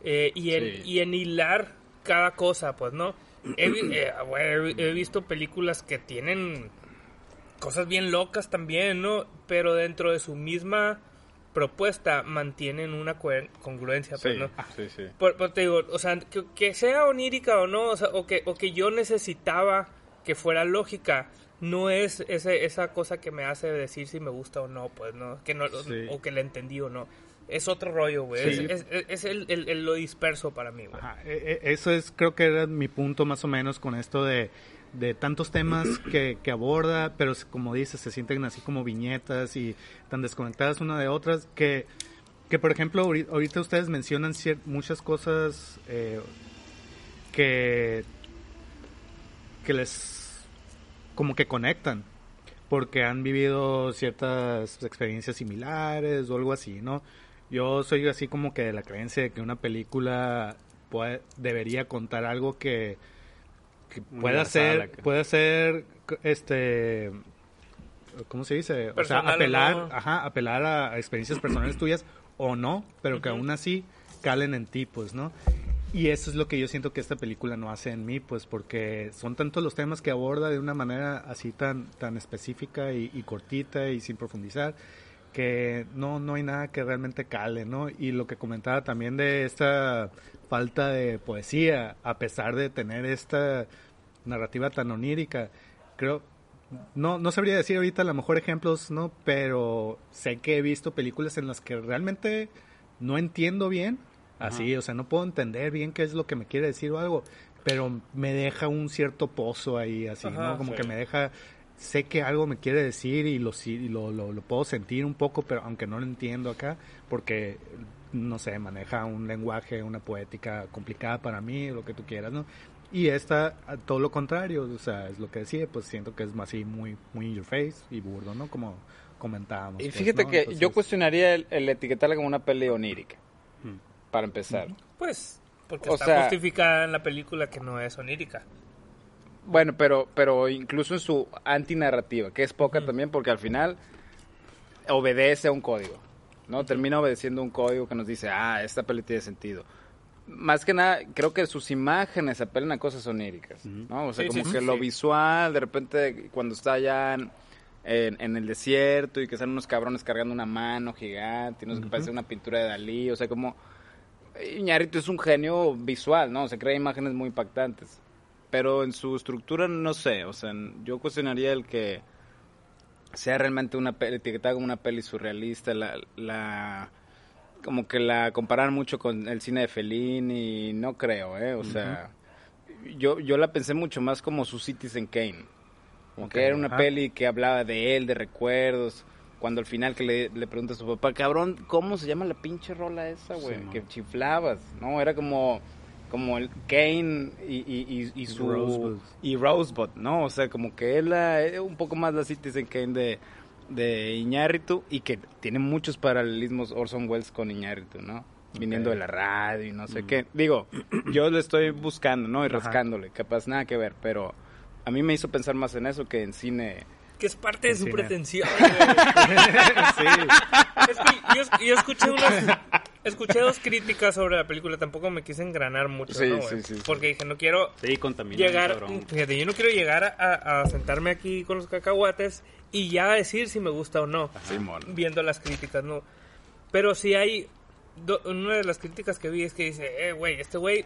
eh, y, en,
Sí.
y en hilar cada cosa pues no he, eh, bueno, he- he visto películas que tienen cosas bien locas también, ¿no? Pero dentro de su misma propuesta mantienen una congruencia, pues, ¿no?
sí, sí.
Por, por te digo, o sea, que, que sea onírica o no, o, sea, o, que, o que yo necesitaba que fuera lógica, no es ese, esa cosa que me hace decir si me gusta o no, pues, ¿no? Que no
Sí.
O que la entendí o no. Es otro rollo, güey.
Sí.
Es, es- es el, el- el- lo disperso para mí, güey.
Ajá, e- e- Eso es, creo que era mi punto más o menos con esto de, de tantos temas que, que aborda, pero como dices, se sienten así como viñetas y tan desconectadas una de otras, que, que por ejemplo, ahori- ahorita ustedes mencionan muchas cosas eh, que, que les como que conectan, porque han vivido ciertas experiencias similares o algo así, ¿no? Yo soy así como que de la creencia de que una película puede- debería contar algo que pueda ser, puede ser, este, ¿cómo se dice?
Personal
o sea,
o
apelar,
no.
ajá, apelar a, experiencias personales tuyas o no, pero que
Ujú.
aún así calen en ti, pues, ¿no? Y eso es lo que yo siento que esta película no hace en mí, pues porque son tantos los temas que aborda de una manera así tan, tan específica y, y cortita y sin profundizar, que no, no hay nada que realmente cale, ¿no? Y lo que comentaba también de esta falta de poesía, a pesar de tener esta narrativa tan onírica, creo, no, no sabría decir ahorita a lo mejor ejemplos, ¿no? Pero sé que he visto películas en las que realmente no entiendo bien, así, o sea, no puedo entender bien qué es lo que me quiere decir o algo, pero me deja un cierto pozo ahí, así,
Ajá,
¿no? Como
sí.
que me deja, sé que algo me quiere decir y lo, sí- lo, lo, lo puedo sentir un poco, pero aunque no lo entiendo acá, porque, no sé, maneja un lenguaje, una poética complicada para mí, lo que tú quieras, ¿no? Y esta, a todo lo contrario, o sea, es lo que decía, pues siento que es más así muy, muy in your face y burdo, ¿no? Como comentábamos.
Y
pues,
fíjate
¿no?
que
Entonces,
yo cuestionaría el, el etiquetarla como una peli onírica,
Mm.
para empezar.
Pues, porque
O
está
sea-
justificada en la película que no es onírica.
Bueno, pero, pero incluso en su antinarrativa, que es poca
Ujú.
también, porque al final obedece a un código, ¿no? Termina obedeciendo un código que nos dice, ah, esta peli tiene sentido. Más que nada, creo que sus imágenes apelan a cosas oníricas, ¿no? O sea,
Sí,
como
sí,
que
sí.
lo visual, de repente, cuando está allá en, en- en el desierto y que salen unos cabrones cargando una mano gigante, y no sé qué parece una pintura de Dalí, o sea, como... Iñárritu es un genio visual, ¿no? O sea, crea imágenes muy impactantes. Pero en su estructura, no sé. O sea, yo cuestionaría el que sea realmente una peli, etiquetada como una peli surrealista, la, la como que la comparar mucho con el cine de Fellini, no creo, ¿eh? O sea, yo, yo la pensé mucho más como su Citizen Kane. Como que era una peli que hablaba de él, de recuerdos. Cuando al final que le, le pregunta a su papá, cabrón, ¿cómo se llama la pinche rola esa, güey?
Sí,
que chiflabas, ¿no? Era como, como el Kane y, y, y, y su...
Rosebud.
Y Rosebud, ¿no? O sea, como que él eh, un poco más la Citizen Kane de, de Iñárritu y que tiene muchos paralelismos Orson Welles con Iñárritu, ¿no? Viniendo
Ok.
de la radio y no
Mm.
sé qué. Digo, yo le estoy buscando, ¿no? Y
Ajá.
rascándole, capaz nada que ver, pero a mí me hizo pensar más en eso que en cine.
Que es parte de su
cine.
pretensión,
sí,
Es que yo, yo escuché unas... Escuché dos críticas sobre la película, tampoco me quise engranar mucho,
Sí,
¿no, güey?
sí, sí, sí.
Porque dije, no quiero llegar, fíjate, yo no quiero llegar a, a sentarme aquí con los cacahuates y ya decir si me gusta o no,
Simón.
viendo las críticas, ¿no? Pero sí hay, do- una de las críticas que vi es que dice, eh, güey, este güey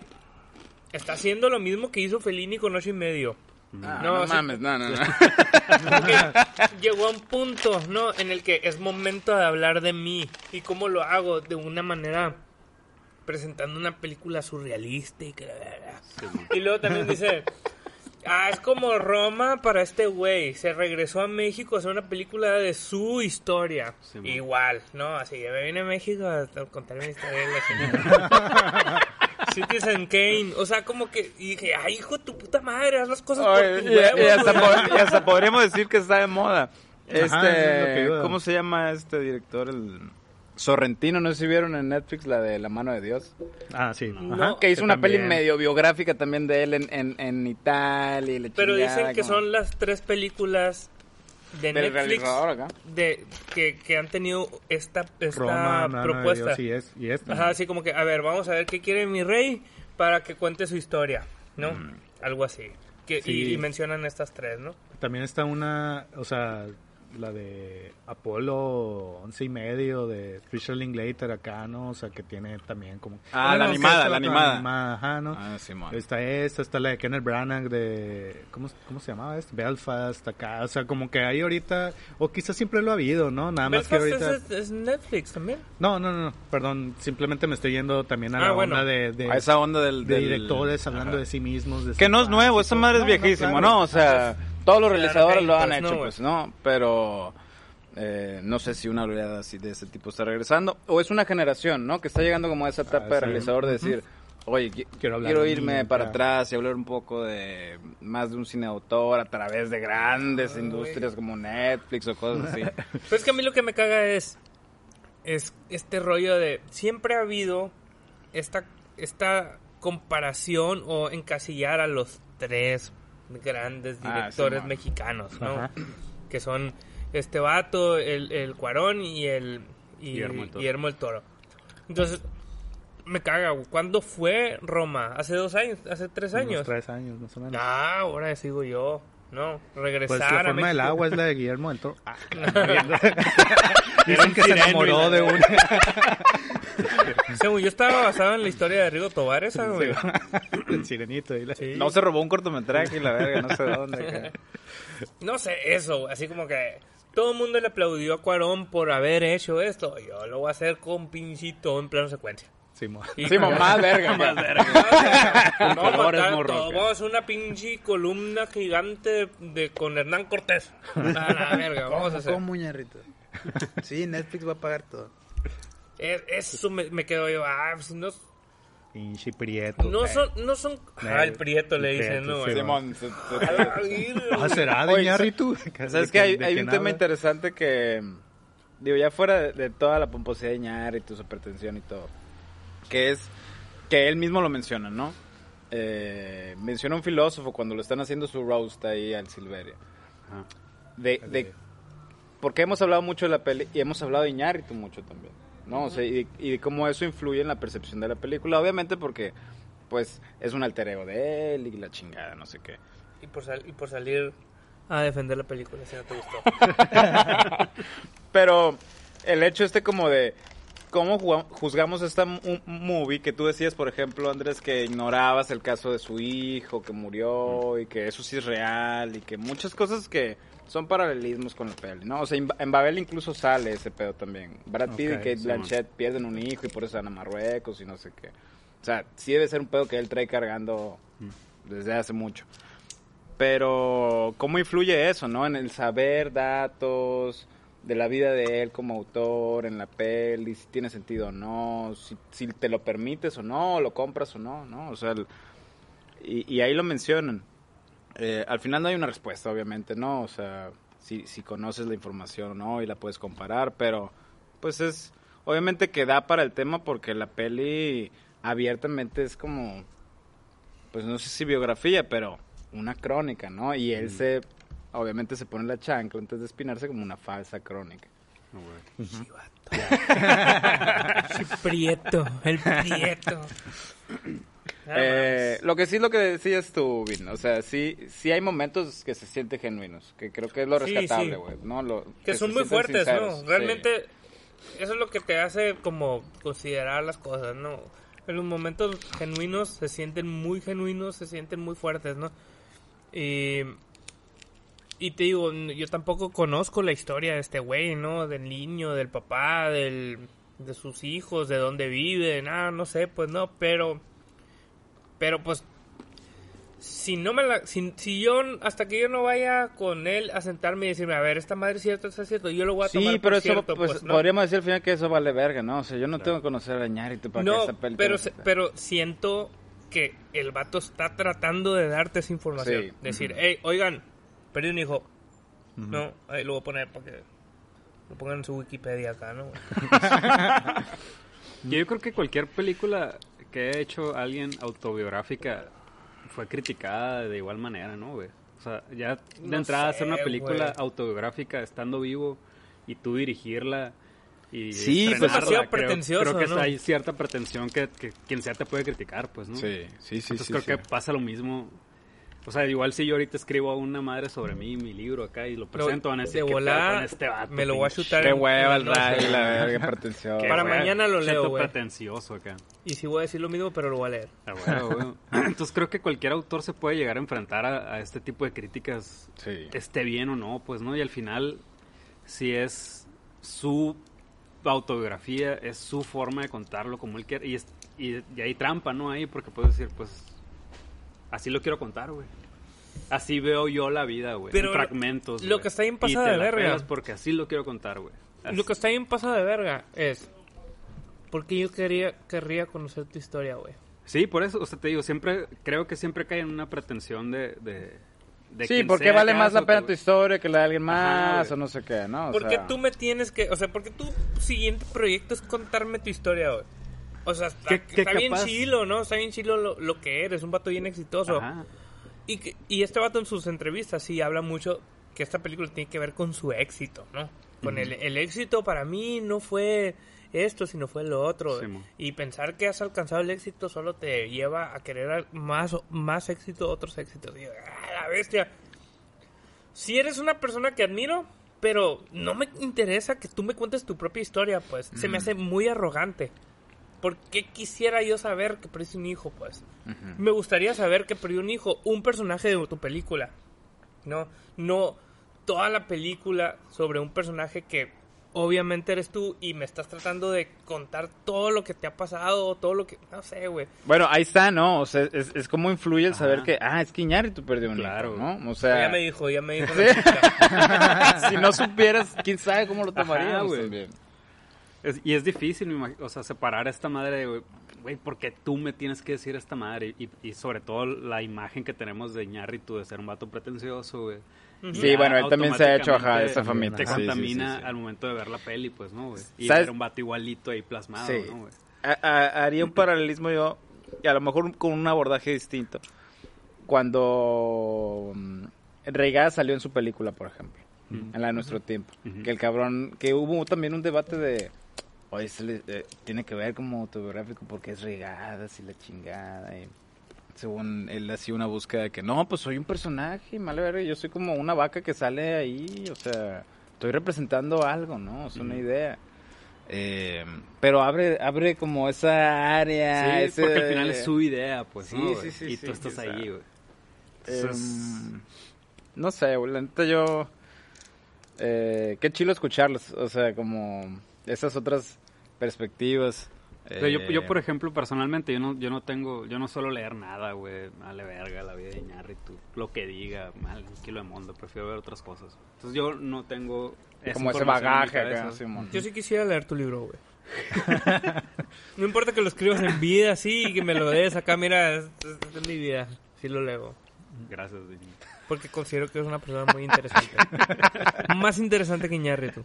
está haciendo lo mismo que hizo Fellini con ocho y medio. No,
no,
sí.
mames, no, no, no.
Llegó a un punto, ¿no? En el que es momento de hablar de mí y cómo lo hago de una manera presentando una película surrealista y que la. Y luego también dice, ah, es como Roma para este güey. Se regresó a México a hacer una película de su historia.
Sí.
Igual, ¿no? Así que me vine a México a contar mi historia. de la. Citizen Kane, o sea, como que, y dije, ay, hijo de tu puta madre, haz las cosas por tu
y,
huevo.
y hasta,
güey".
po- y hasta podríamos decir que está de moda. Este,
Ajá, es lo que iba.
¿cómo se llama este director? El Sorrentino, no sé si vieron en Netflix la de La mano de Dios.
Ah, sí.
No,
Ajá,
que hizo una
también.
peli medio biográfica también de él en, en, en Italia y la
Pero
chingada,
dicen que
como-
son las tres películas de
del
Netflix
realizador acá.
de, que, que han tenido esta, esta
Roma, Mano de
propuesta.
Dios y, es, y esta.
Ajá, así como que, a ver, vamos a ver qué quiere mi rey para que cuente su historia, ¿no?
Mm.
Algo así. Que,
Sí.
y, y mencionan estas tres, ¿no?
También está una, o sea, la de Apolo 11 y medio de Richard Linklater acá, ¿no? O sea, que tiene también como...
Ah, la
que
animada, la animada.
Ajá, ¿no?
Ah, Simón.
Está esta, está la de Kenneth Branagh de... ¿Cómo, cómo se llamaba este? Belfast acá. O sea, como que hay ahorita... O quizás siempre lo ha habido, ¿no? Nada más que ahorita...
es, es Netflix también.
No, no, no, perdón. Simplemente me estoy yendo también a
Ah,
la
bueno.
onda de... de
A esa onda del...
de
del-
directores hablando
Ajá.
de sí mismos. de
Que no es nuevo, esa madre es
No,
viejísimo,
claro.
¿no? O sea, todos los realizadores lo han hecho, pues, ¿no? Pero eh, no sé si una oleada así de ese tipo está regresando. O es una generación, ¿no? Que está llegando como a esa etapa
Ah,
de
sí.
realizador de decir, oye, qui-
Quiero
irme
mí,
para
acá".
atrás y hablar un poco de más de un cine de autor a través de grandes
Ay.
industrias como Netflix o cosas así.
Pero es que a mí lo que me caga es, es este rollo de siempre ha habido esta, esta comparación o encasillar a los tres grandes
Ah,
directores
Simón.
mexicanos, ¿no?
Ajá.
Que son este vato, el, el Cuarón y el y,
Guillermo Toro.
Guillermo del Toro. Entonces, me caga. ¿Cuándo fue Roma? ¿Hace dos años? ¿Hace tres
Unos
años?
tres años, más o menos.
Ah, ahora sigo yo. ¿no?
Pues
Regresar
la
a
forma del agua es la de Guillermo del Toro. Ah, Dicen que se enamoró
la-
de un...
Según yo estaba basado en la historia de Rigo Tobar, esa, güey.
el sirenito. y la-
Sí.
No se robó un cortometraje y la verga, no sé dónde.
No sé, eso, así como que todo el mundo le aplaudió a Cuarón por haber hecho esto. Yo lo voy a hacer con pinchito en plano secuencia. Y-
Sí, más verga.
Más verga.
Vamos a. Vamos una pinche columna gigante de, con Hernán Cortés. A la verga, vamos a hacer.
¿Cómo, ñarrito? Sí, Netflix va a pagar todo.
Es- Eso me, me quedo yo. Ah, pues no,
Pinche prieto.
no son. No son ah, el prieto le dicen, ¿no?
Simón.
Ah, ¿será de
Oye,
Iñárritu?
¿Sabes que hay, hay un tema interesante que, digo, ya fuera de, de toda la pomposidad de Iñárritu, su pretensión y todo, que es que él mismo lo menciona, ¿no? Eh, menciona un filósofo cuando lo están haciendo su roast ahí al Silveria.
Ajá.
De, de, porque hemos hablado mucho de la peli y hemos hablado de Iñárritu mucho también, ¿no? O sea, y, y de cómo eso influye en la percepción de la película, obviamente porque, pues, es un alter ego de él y la chingada, no sé qué.
Y por, sal- y por salir a defender la película, si no te gustó.
Pero el hecho este como de cómo juzgamos esta movie que tú decías, por ejemplo, Andrés, que ignorabas el caso de su hijo que murió y que eso sí es real y que muchas cosas que son paralelismos con la peli, ¿no? O sea, en Ba- en Babel incluso sale ese pedo también. Brad Pitt y
Ok,
Kate
sí,
Blanchett pierden un hijo y por eso van a Marruecos y no sé qué. O sea, sí debe ser un pedo que él trae cargando desde hace mucho. Pero, ¿cómo influye eso, no? En el saber datos de la vida de él como autor, en la peli, si tiene sentido o no, si, si te lo permites o no, lo compras o no, ¿no? O sea, el- y, y ahí lo mencionan. Eh, al final no hay una respuesta, obviamente, ¿no? O sea, si, si conoces la información o no y la puedes comparar, pero pues es, obviamente que da para el tema porque la peli abiertamente es como, pues no sé si biografía, pero una crónica, ¿no? Y él se, obviamente se pone la chancla antes de espinarse como una falsa crónica.
No, güey.
Sí, Prieto, el Prieto. Nada
Eh, lo que sí es lo que decías tú, Vin, o sea, sí, sí hay momentos que se sienten genuinos, que creo que es lo rescatable,
sí.
güey, ¿no? Lo,
que son muy fuertes,
sinceros,
¿no? Realmente, eso es lo que te hace como considerar las cosas, ¿no? En los momentos genuinos se sienten muy genuinos, se sienten muy fuertes, ¿no? Y, y te digo, yo tampoco conozco la historia de este güey, ¿no? Del niño, del papá, del, de sus hijos, de dónde viven, ah, no sé, pues no, pero, pero pues si no me la, si, si yo, hasta que yo no vaya con él a sentarme y decirme, a ver, esta madre es cierta, está cierto, yo lo voy a
Sí,
tomar por
pero eso,
cierto,
pues,
pues, ¿no?
podríamos decir al final que eso vale verga, ¿no? O sea, yo no tengo que conocer a Ñarritu para que
No,
esta peli
pero, se- pero siento que el vato está tratando de darte esa información.
Sí.
Decir, hey, oigan, perdí un hijo. No, ahí lo voy a poner para que lo pongan en su Wikipedia acá, ¿no?
Yo creo que cualquier película que haya hecho alguien autobiográfica fue criticada de igual manera, ¿no, güey? O sea, ya de
No
entrada
sé,
hacer una película
güey.
autobiográfica estando vivo y tú dirigirla y
Sí, pues,
creo-
pretencioso,
Creo que
¿no?
hay cierta pretensión que, que quien sea te puede criticar, pues, ¿no?
Sí, sí, sí,
Entonces
sí,
creo
sí.
que pasa lo mismo. O sea, igual si yo ahorita escribo a una madre sobre mí, mi libro acá, y lo presento, van a decir,
de
"¿Qué este vato,
me lo voy a
pinche?"
chutar
Qué
en-
hueva el ray, la verga, pretensión.
Qué
Para
hueva,
mañana lo leo, güey.
pretencioso acá.
Y sí voy a decir lo mismo, pero lo voy a leer.
Ah, huevo, huevo. Entonces creo que cualquier autor se puede llegar a enfrentar a, a este tipo de críticas,
Sí.
esté bien o no, pues, ¿no? Y al final, si es su autobiografía, es su forma de contarlo como él quiere. Y, es- y, y hay trampa, ¿no? Ahí, porque puedes decir, pues, así lo quiero contar, güey. Así veo yo la vida, güey.
Pero
en
lo-
fragmentos.
lo que está bien
te
de verga.
Porque así lo quiero contar, güey.
Lo que está bien pasado de verga es... Porque yo quería, querría conocer tu historia, güey.
Sí, por eso, o sea, te digo, siempre, creo que siempre cae en una pretensión de... de, de
Sí, porque vale más la pena tu historia que la de alguien más o no sé qué, ¿no? O
Porque
sea,
tú me tienes que, o sea, porque tu siguiente proyecto es contarme tu historia, güey. O sea, está,
¿Qué- qué
está bien chilo, ¿no? Está bien chilo lo, lo que eres, un vato bien exitoso.
Ajá.
Y, y este vato en sus entrevistas sí habla mucho que esta película tiene que ver con su éxito, ¿no? Con el, el éxito para mí no fue esto, sino fue lo otro.
Sí,
y pensar que has alcanzado el éxito solo te lleva a querer más, más éxito, otros éxitos. Y, ¡ah, la bestia. si eres una persona que admiro, pero no me interesa que tú me cuentes tu propia historia, pues. Se me hace muy arrogante. ¿Por qué quisiera yo saber que perdiste un hijo, pues? Me gustaría saber que perdió un hijo, un personaje de tu película. No, no toda la película sobre un personaje que obviamente eres tú y me estás tratando de contar todo lo que te ha pasado, todo lo que... No sé, güey.
Bueno, ahí está, ¿no? O sea, es, es como influye el saber que, ah, es que Iñárritu perdió un
Claro.
hijo, ¿no? O sea,
Ya me dijo, ya me dijo. la chica.
si no supieras, quién sabe cómo lo tomaríamos
güey. Es- y es difícil, o sea, separar a esta madre de, güey, porque tú me tienes que decir esta madre. Y, y sobre todo la imagen que tenemos de Iñárritu de ser un vato pretencioso, güey.
Sí,
Ya
bueno, él también se ha hecho, ajá, esa famita.
Te
sí, sí, sí,
contamina
sí.
al momento de ver la peli, pues, ¿no, güey? Y
¿Sabes?
ver un vato igualito ahí plasmado,
Sí.
¿no, güey?
A- a- haría un paralelismo yo, y a lo mejor con un abordaje distinto. Cuando mm, Reigada salió en su película, por ejemplo, en la de nuestro tiempo, que el cabrón, que hubo también un debate de, oye, se le- eh, tiene que ver como autobiográfico porque es Reigada, y la chingada, y según él hacía una búsqueda de que, no, pues soy un personaje, mal verga, yo soy como una vaca que sale ahí, o sea, estoy representando algo, ¿no? Es una idea. Eh, pero abre abre como esa área.
Sí,
ese-
porque al final es su idea, pues,
Sí,
¿no,
sí, sí,
Y tú estás ahí, güey.
Em,
Entonces,
no sé, güey, la neta yo... Eh, qué chilo escucharlos, o sea, como esas otras perspectivas.
Pero yo, yo,
Eh,
por ejemplo, personalmente, yo no, yo no tengo, yo no suelo leer nada, güey, vale verga la vida de Iñárritu, lo que diga, mal, un kilo de mundo, prefiero ver otras cosas. Entonces yo no tengo esa
como ese bagaje acá. Simón.
Yo sí quisiera leer tu libro, güey. no importa que lo escribas en vida, así, y que me lo des acá, mira, es, es- es mi vida. Sí lo leo.
Gracias, Diño.
Porque considero que es una persona muy interesante. Más interesante que Iñárritu.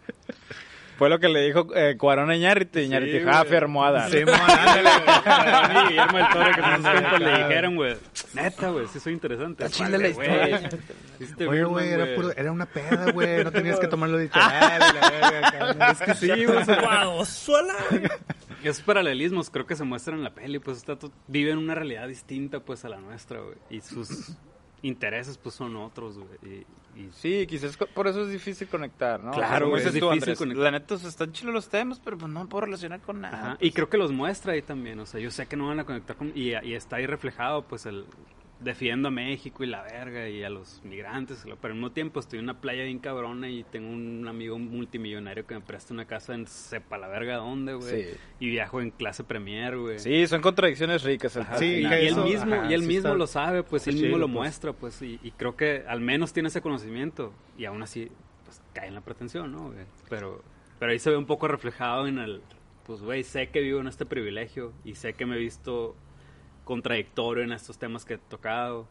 Fue lo que le dijo eh, Cuarón a Iñárritu, y Iñárritu dijo,
güey.
ah, almohada.
Sí,
mí, Guillermo del Toro, que le dijeron, güey, neta, güey, sí soy interesante.
Está chila la historia.
Oye, güey, era, puro- era una peda, güey. No tenías que tomarlo literal. verga, cabrón. Es que sí, güey.
¡Guau! ¡Suela!
Esos paralelismos creo que se muestran en la peli, pues está viven una realidad distinta pues a la nuestra, güey. Y sus intereses pues son otros, güey. Y, y
Sí, quizás por eso es difícil conectar, ¿no?
Claro, güey, es
tú,
difícil
Andrés,
conectar.
La neta, o sea, están chilos los temas, pero pues no me puedo relacionar con nada.
Ajá, Y creo que los muestra ahí también, o sea, yo sé que no van a conectar con... Y, y está ahí reflejado, pues, el defiendo a México y la verga y a los migrantes, pero al mismo tiempo estoy en una playa bien cabrona y tengo un amigo multimillonario que me presta una casa en sepa la verga dónde, güey.
Sí.
Y viajo en clase premier, güey.
Sí, son contradicciones ricas. el
Ajá,
Sí,
y, él mismo,
ajá,
y él
sí
mismo
está-
lo sabe, pues él mismo
chido,
lo
pues.
muestra, pues, y, y creo que al menos tiene ese conocimiento, y aún así, pues, cae en la pretensión, ¿no? güey? Pero, pero ahí se ve un poco reflejado en el, pues, güey, sé que vivo en este privilegio, y sé que me he visto contradictorio en estos temas que he tocado.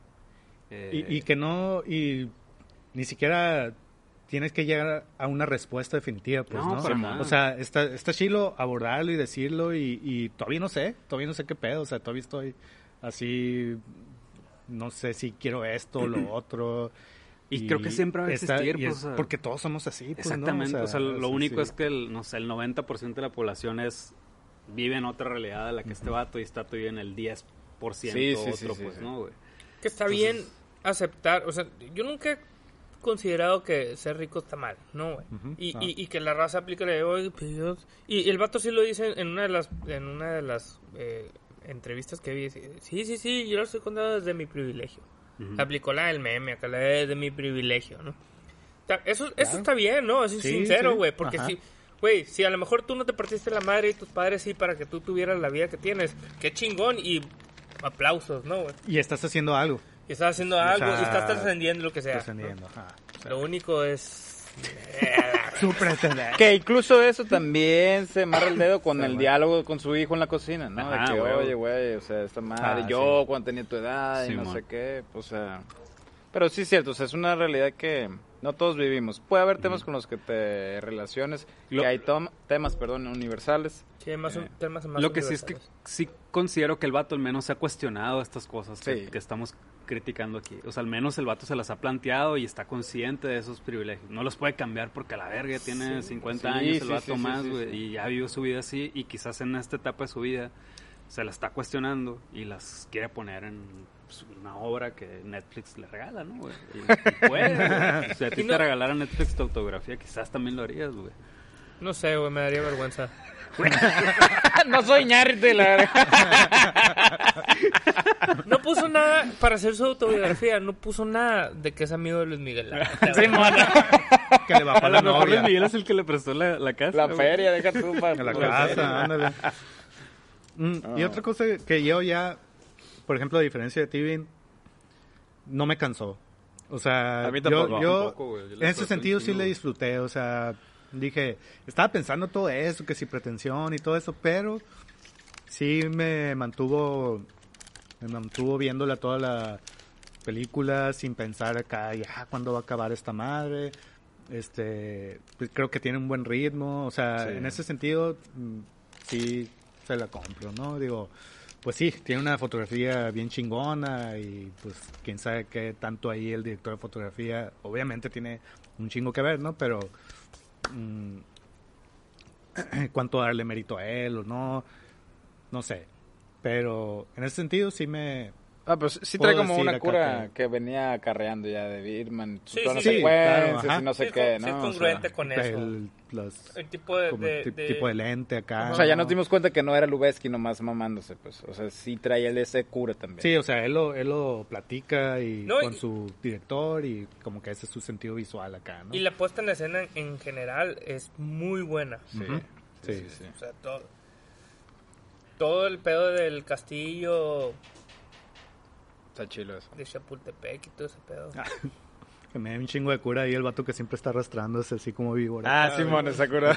eh,
Y, y que no, y ni siquiera tienes que llegar a una respuesta definitiva, pues,
No,
¿no?
para nada.
O sea, está, está chilo abordarlo y decirlo y, y todavía no sé, todavía no sé qué pedo, o sea, todavía estoy así, no sé si quiero esto o lo otro.
Y creo que siempre va a existir, pues,
es porque todos somos así, pues, ¿no?
Exactamente, o sea, lo
sí,
único
sí.
es que, el, no sé, el 90% de la población es vive en otra realidad de la que este vato y está todavía en el 10%
Sí, sí,
otro,
sí, sí,
pues,
sí.
¿no, güey?
Que está bien aceptar, o sea, yo nunca he considerado que ser rico está mal, ¿no, güey? Y,
ah.
y, y que la raza aplica de, "Oye, pues, yo-". Y el vato sí lo dice en una de las, en una de las eh, entrevistas que vi. dice, Sí, sí, sí, yo lo estoy contando desde mi privilegio. Aplicó la del meme, acá la de, de mi privilegio, ¿no? Eso, eso está bien, ¿no? Eso es
Sí,
sincero,
sí.
güey. Porque
Ajá.
si, güey, si a lo mejor tú no te partiste la madre y tus padres sí para que tú tuvieras la vida que tienes, qué chingón y aplausos, ¿no, güey?
Y estás haciendo algo,
Y estás haciendo
O
algo
sea,
y estás trascendiendo lo que sea.
trascendiendo. ajá. O sea,
Lo único es.
Que incluso eso también se amarra el dedo con el diálogo con su hijo en la cocina, ¿no?
Ajá,
de que,
güey.
oye, güey, o sea, esta madre,
Ah,
yo cuando tenía tu edad y
Sí,
no sé qué, o sea... Pero sí es cierto, o sea, es una realidad que no todos vivimos. Puede haber temas con los que te relaciones,
Lo-
que hay tom- temas, perdón, universales.
Sí, hay más un-
Eh,
temas más
Lo que sí es que sí considero que el vato al menos se ha cuestionado estas cosas que,
Sí.
que estamos criticando aquí. O sea, al menos el vato se las ha planteado y está consciente de esos privilegios. No los puede cambiar porque a la verga tiene 50
Sí,
años
sí,
el vato
sí,
más,
sí.
y ya vivió su vida así y quizás en esta etapa de su vida se la está cuestionando y las quiere poner en pues, una obra que Netflix le regala, ¿no? güey? Y, y puede. Si a ti
no-
te regalara Netflix tu autografía, quizás también lo harías, güey.
No sé, güey, me daría vergüenza.
no soy ñarrite, la verdad.
No puso nada para hacer su autobiografía, no puso nada de que es amigo de Luis Miguel.
Sí.
Que le bajó
A
la
lo mejor Luis
novia.
Miguel es el que le prestó la, la casa.
La
güey.
feria, deja tú para...
La casa, ándale. Mm, Y otra cosa que yo ya, por ejemplo, a diferencia de ti, Vin, no me cansó. O sea,
A mí
yo,
tampoco.
yo
Tampoco, güey. Yo
en ese sentido sí le disfruté. O sea, dije, estaba pensando todo eso, que si pretensión y todo eso, pero sí me mantuvo, me mantuvo viéndola toda la película sin pensar acá, ya, ¿cuándo va a acabar esta madre? Este, pues creo que tiene un buen ritmo, o sea,
Sí.
en ese sentido, mm, sí se la compro, ¿no? Digo, pues sí, tiene una fotografía bien chingona y pues quién sabe qué tanto ahí el director de fotografía, obviamente tiene un chingo que ver, ¿no? Pero mm, cuánto darle mérito a él o no, no sé. Pero en ese sentido sí me...
Ah, pues sí trae como una cura
que-
que venía acarreando ya de Birman.
Sí,
todas
sí,
las
sí,
secuencias
claro,
y no sé
Sí,
qué,
es
¿no? O
congruente
sea,
con eso.
El, los-
El tipo de...
como
de-
ti-
de-
tipo de lente acá.
o sea, ya
¿no?
nos dimos cuenta que no era Lubeski nomás mamándose, pues. O sea, sí traía el ese cura también.
Sí, o sea, él lo, él lo platica y
No,
con
y-
su director y como que ese es su sentido visual acá, ¿no?
Y la puesta en escena en, en general es muy buena.
Sí, sí,
Sí.
sí, sí.
O sea, todo, todo el pedo del castillo
Está chilo eso.
de Chapultepec y todo ese pedo.
Que me da un chingo de cura ahí el vato que siempre está arrastrándose así como víbora.
Ah, Simón, esa cura.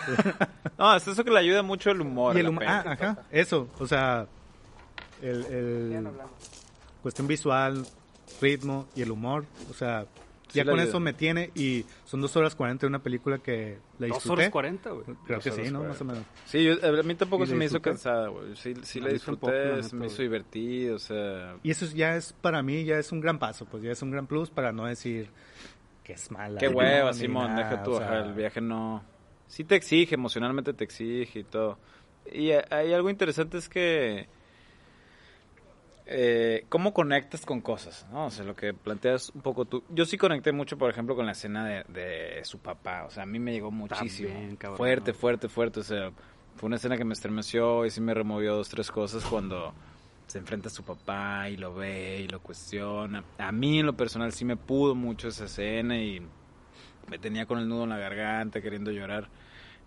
no, es eso que le ayuda mucho el humor.
y el
la
hum-
peli.
ah, ajá, eso, o sea, el, el cuestión visual, ritmo y el humor, o sea,
Sí
ya con eso me tiene y son dos horas cuarenta de una película que la
Dos
disfruté.
horas cuarenta, güey.
Creo
Dos
que sí, ¿no? Más o menos.
Sí, yo- a mí tampoco
¿Y
se me hizo cansada, güey. Sí, sí la disfruté, se
neta,
me hizo divertido, o sea...
Y eso ya es, para mí, ya es un gran paso, pues ya es un gran plus para no decir que es mala.
Qué hueva, Simón,
nada,
deja tú,
o sea,
el viaje no... Sí te exige, emocionalmente te exige y todo. Y hay algo interesante es que... Eh, ¿Cómo conectas con cosas? ¿no? O sea, lo que planteas un poco tú. Yo sí conecté mucho, por ejemplo, con la escena de, de su papá. O sea, a mí me llegó muchísimo.
También, cabrón.
fuerte, fuerte, fuerte. O sea, fue una escena que me estremeció y sí me removió dos, tres cosas cuando se enfrenta a su papá y lo ve y lo cuestiona. A mí en lo personal sí me pudo mucho esa escena y me tenía con el nudo en la garganta queriendo llorar.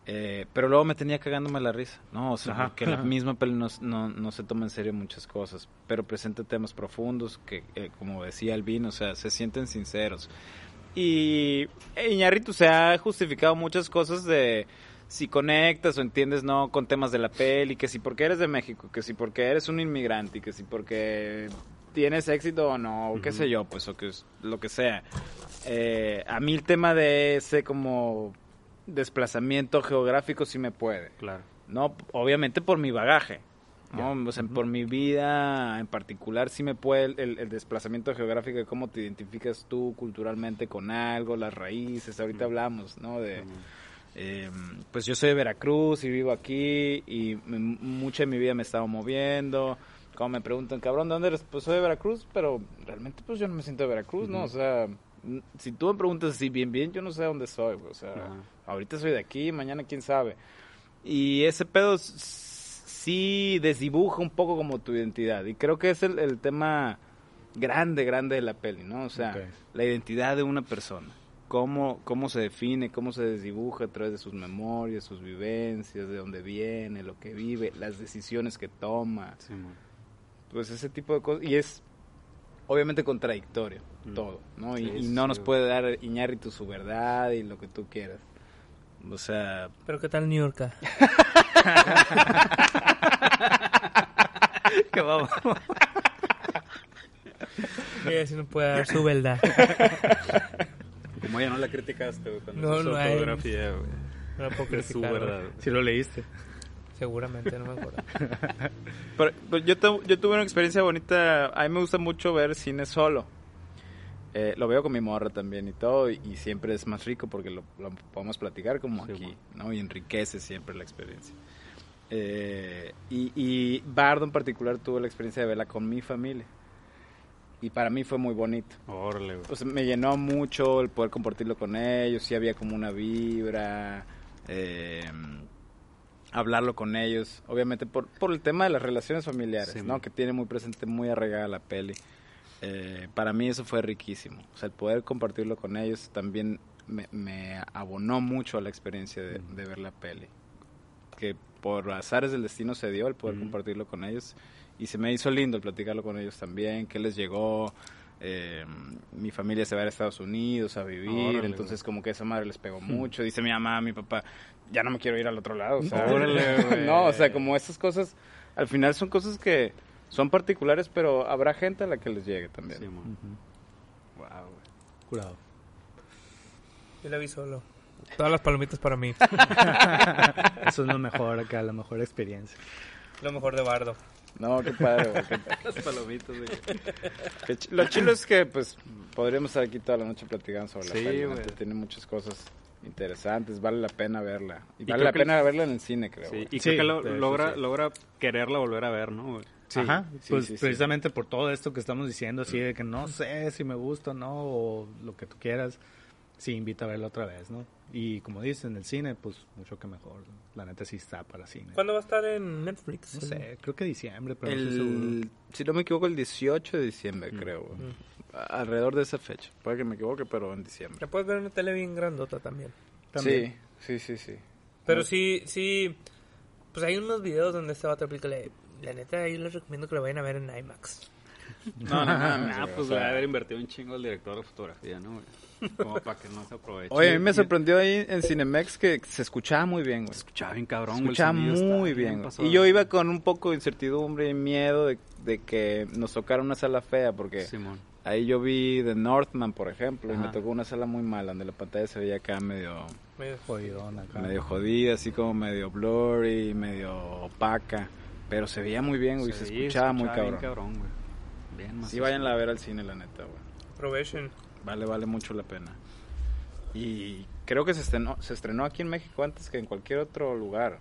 Eh, pero luego me tenía cagándome la risa, ¿no? O sea, que la misma peli no, no, no se toma en serio muchas cosas, pero presenta temas profundos que, eh, como decía Alvin, o sea, se sienten sinceros. Y Iñárritu se ha justificado muchas cosas de si conectas o entiendes no con temas de la peli, que si porque eres de México, que si porque eres un inmigrante, que si porque tienes éxito o no, o qué sé yo, pues, o que lo que sea. Eh, a mí el tema de ese como desplazamiento geográfico sí me puede.
Claro.
No, obviamente por mi bagaje. ¿no?
Ya.
O sea, por mi vida en particular sí me puede el, el- el desplazamiento geográfico de cómo te identificas tú culturalmente con algo, las raíces. Ahorita hablamos, ¿no? De, eh, pues yo soy de Veracruz y vivo aquí y m- mucha de mi vida me he estado moviendo. Como me preguntan, cabrón, ¿de dónde eres? Pues soy de Veracruz, pero realmente pues yo no me siento de Veracruz, ¿no? O sea, si tú me preguntas así bien, bien, yo no sé dónde soy, güey. o sea,
Ajá.
ahorita soy de aquí, mañana quién sabe. Y ese pedo sí desdibuja un poco como tu identidad. Y creo que es el, el tema grande, grande de la peli, ¿no? O sea, la identidad de una persona. Cómo, cómo se define, cómo se desdibuja a través de sus memorias, sus vivencias, de dónde viene, lo que vive, las decisiones que toma.
Sí, man.
Pues ese tipo de cosas. Y es obviamente contradictorio
Mm.
todo, ¿no? Y,
Sí,
y
sí,
no
sí,
nos puede dar Iñárritu su verdad y lo que tú quieras. O sea,
Pero ¿qué tal New York?
que vamos.
Ella sí no puede dar su verdad.
Como ya no la criticaste, güey, cuando
No,
hizo su
no
autografía, güey.
No la puedo
Es su
criticar,
verdad.
Si lo leíste.
Seguramente, no me acuerdo.
Pero, pero yo, tu- yo tuve una experiencia bonita. A mí me gusta mucho ver cine solo. Eh, lo veo con mi morra también y todo. Y, y siempre es más rico porque lo, lo podemos platicar como
Sí,
aquí,
bueno.
¿no? Y enriquece siempre la experiencia. Eh, y, y Bardo en particular tuvo la experiencia de verla con mi familia. Y para mí fue muy bonito. O sea, me llenó mucho el poder compartirlo con ellos, sí había como una vibra, eh, hablarlo con ellos, obviamente por, por el tema de las relaciones familiares,
Sí,
¿no?
man.
Que tiene muy presente, muy arraigada la peli. Eh, para mí eso fue riquísimo, o sea, el poder compartirlo con ellos también me, me abonó mucho a la experiencia de, de ver la peli. Que por azares del destino se dio el poder compartirlo con ellos. Y se me hizo lindo el platicarlo con ellos también, que les llegó, eh, mi familia se va a ir a Estados Unidos a vivir,
Órale,
entonces
güey.
como que esa madre les pegó mucho, dice mi mamá, mi papá, ya no me quiero ir al otro lado, o sea,
Órale, güey.
no, o sea, como esas cosas, al final son cosas que son particulares, pero habrá gente a la que les llegue también.
Sí.
Ujú.
Wow, güey.
Curado.
Yo la vi solo. Todas las palomitas para mí.
Eso es lo mejor acá, la mejor experiencia.
Lo mejor de Bardo.
No, qué padre, güey, qué-
Las palomitas, güey.
ch- Lo chilo es que, pues, podríamos estar aquí toda la noche platicando sobre la
Sí,
peli,
güey.
neta, Tiene muchas cosas interesantes, vale la pena verla. Y,
Y
vale la pena verla en el cine, creo.
Sí, y
Sí,
creo que lo- logra, logra quererla volver a ver, ¿no, güey?
Sí,
Ajá,
sí,
pues
sí, sí.
precisamente por todo esto que estamos diciendo, así de que no sé si me gusta o no, o lo que tú quieras, sí invita a verlo otra vez, ¿no? Y como dices, en el cine, pues mucho que mejor. ¿no? La neta sí está para cine.
¿Cuándo va a estar en Netflix?
No sé, creo que diciembre, pero no seguro.
El, si no me equivoco, el 18 de diciembre,
Mm.
creo.
Mm.
Alrededor de esa fecha. Puede que me equivoque, pero en diciembre.
La puedes ver en una tele bien grandota también.
También.
Sí, sí, sí, sí.
Pero sí, sí. Pues hay unos videos donde este vato aplica. le- La neta, yo les recomiendo que lo vayan a ver en IMAX.
No, no
Ah,
güey,
pues
o sea,
va a haber invertido un chingo el director de fotografía, ¿no, güey? Como para que no se aproveche.
Oye, a mí me sorprendió ahí en Cinemex que se escuchaba muy bien, güey.
Se escuchaba bien cabrón,
Se
güey.
escuchaba muy bien. Y yo iba con un poco de incertidumbre y miedo de, de que nos tocara una sala fea, porque
Simón.
ahí yo vi The Northman, por ejemplo, y me tocó una sala muy mala, donde la pantalla se veía acá medio,
Medio-
Jodidón acá.
medio jodida, así como medio blurry, medio opaca. Pero se veía muy bien, güey, se,
Sí,
escuchaba, muy
bien
cabrón.
cabrón, güey. Bien,
Sí,
macizo.
váyanla a ver al cine, la neta, güey.
Aprovechen.
Vale, vale mucho la pena. Y creo que se estrenó, se estrenó aquí en México antes que en cualquier otro lugar.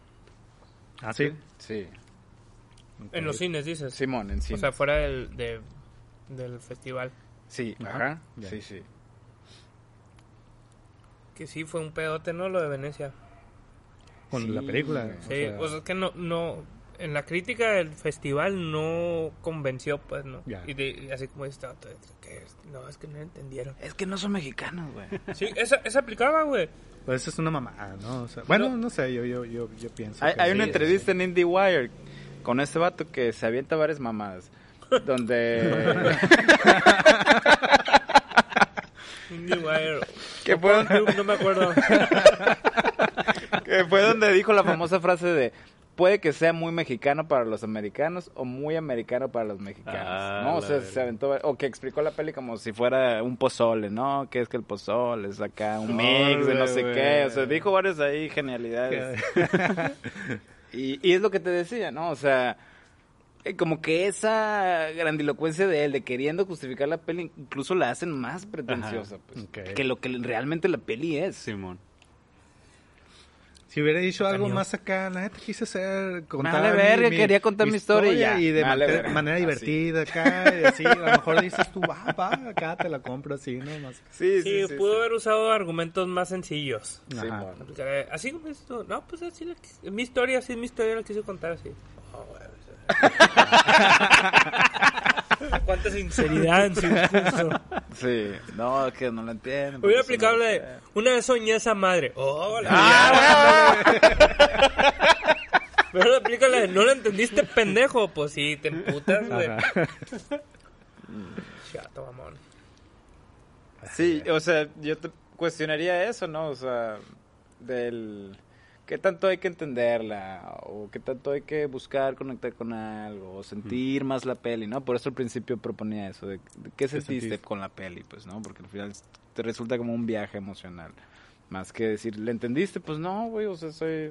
Ah, sí.
Sí.
En los cines, dices.
Simón, en cine.
O sea, fuera del, de- del festival.
sí,
Ajá.
Sí, sí.
Que sí, fue un pedote, ¿no? Lo de Venecia.
Con
Sí,
la película.
güey.
o
Sí,
sea,
pues es que no, no, en la crítica el festival no convenció, pues, ¿no?
Ya.
Y, de- y así como este vato, que es- no, es que no entendieron.
Es que no son mexicanos, güey.
Sí, esa, esa aplicaba, güey.
Pues eso es una mamada, ¿no? O sea, bueno,
No.
no sé, yo, yo, yo, yo pienso.
hay
que
hay
sí,
una
sí,
entrevista
sí.
en IndieWire con este vato que se avienta varias mamadas. Donde...
IndieWire.
que, fue,
no me acuerdo.
que fue donde dijo la famosa frase de... Puede que sea muy mexicano para los americanos o muy americano para los mexicanos.
Ah,
¿no? O sea, se aventó... O que explicó la peli como si fuera un pozole, ¿no? Que es que el pozole es acá un mix de no sé qué. O sea, dijo varias ahí genialidades. Y, y es lo que te decía, ¿no? O sea, eh, como que esa grandilocuencia de él, de queriendo justificar la peli, incluso la hacen más pretenciosa, pues, que lo que realmente la peli es.
Simón.
Si hubiera dicho algo
Cañón.
más acá, la neta quise hacer. Contar
vale verga, quería contar mi historia y ya.
Y de manera- manera
Así.
divertida acá, y así. A lo mejor dices tú, va, va, acá te la compro así, ¿no? Más.
Sí,
Sí, pudo haber usado argumentos más sencillos.
Sí,
Ajá.
Porque, Así como dices tú, no, pues así la mi historia, así mi historia la quise contar así. Oh, güey, Cuánta sinceridad en su discurso.
Sí, no, que no lo entiendo.
Hubiera aplicado de,
no sé.
una vez soñé a esa madre. Oh, la
Ah,
Pero le aplica la de, ¿no la entendiste, pendejo? Pues sí, te emputas, güey. Chato, mamón.
Sí, o sea, yo te cuestionaría eso, ¿no? O sea, del qué tanto hay que entenderla o qué tanto hay que buscar conectar con algo o sentir más la peli, ¿no? Por eso al principio proponía eso, de, de qué sentiste
sentiste?
con la peli, pues, ¿no? Porque al final te resulta como un viaje emocional. Más que decir, ¿le entendiste? Pues no, güey, o sea, soy...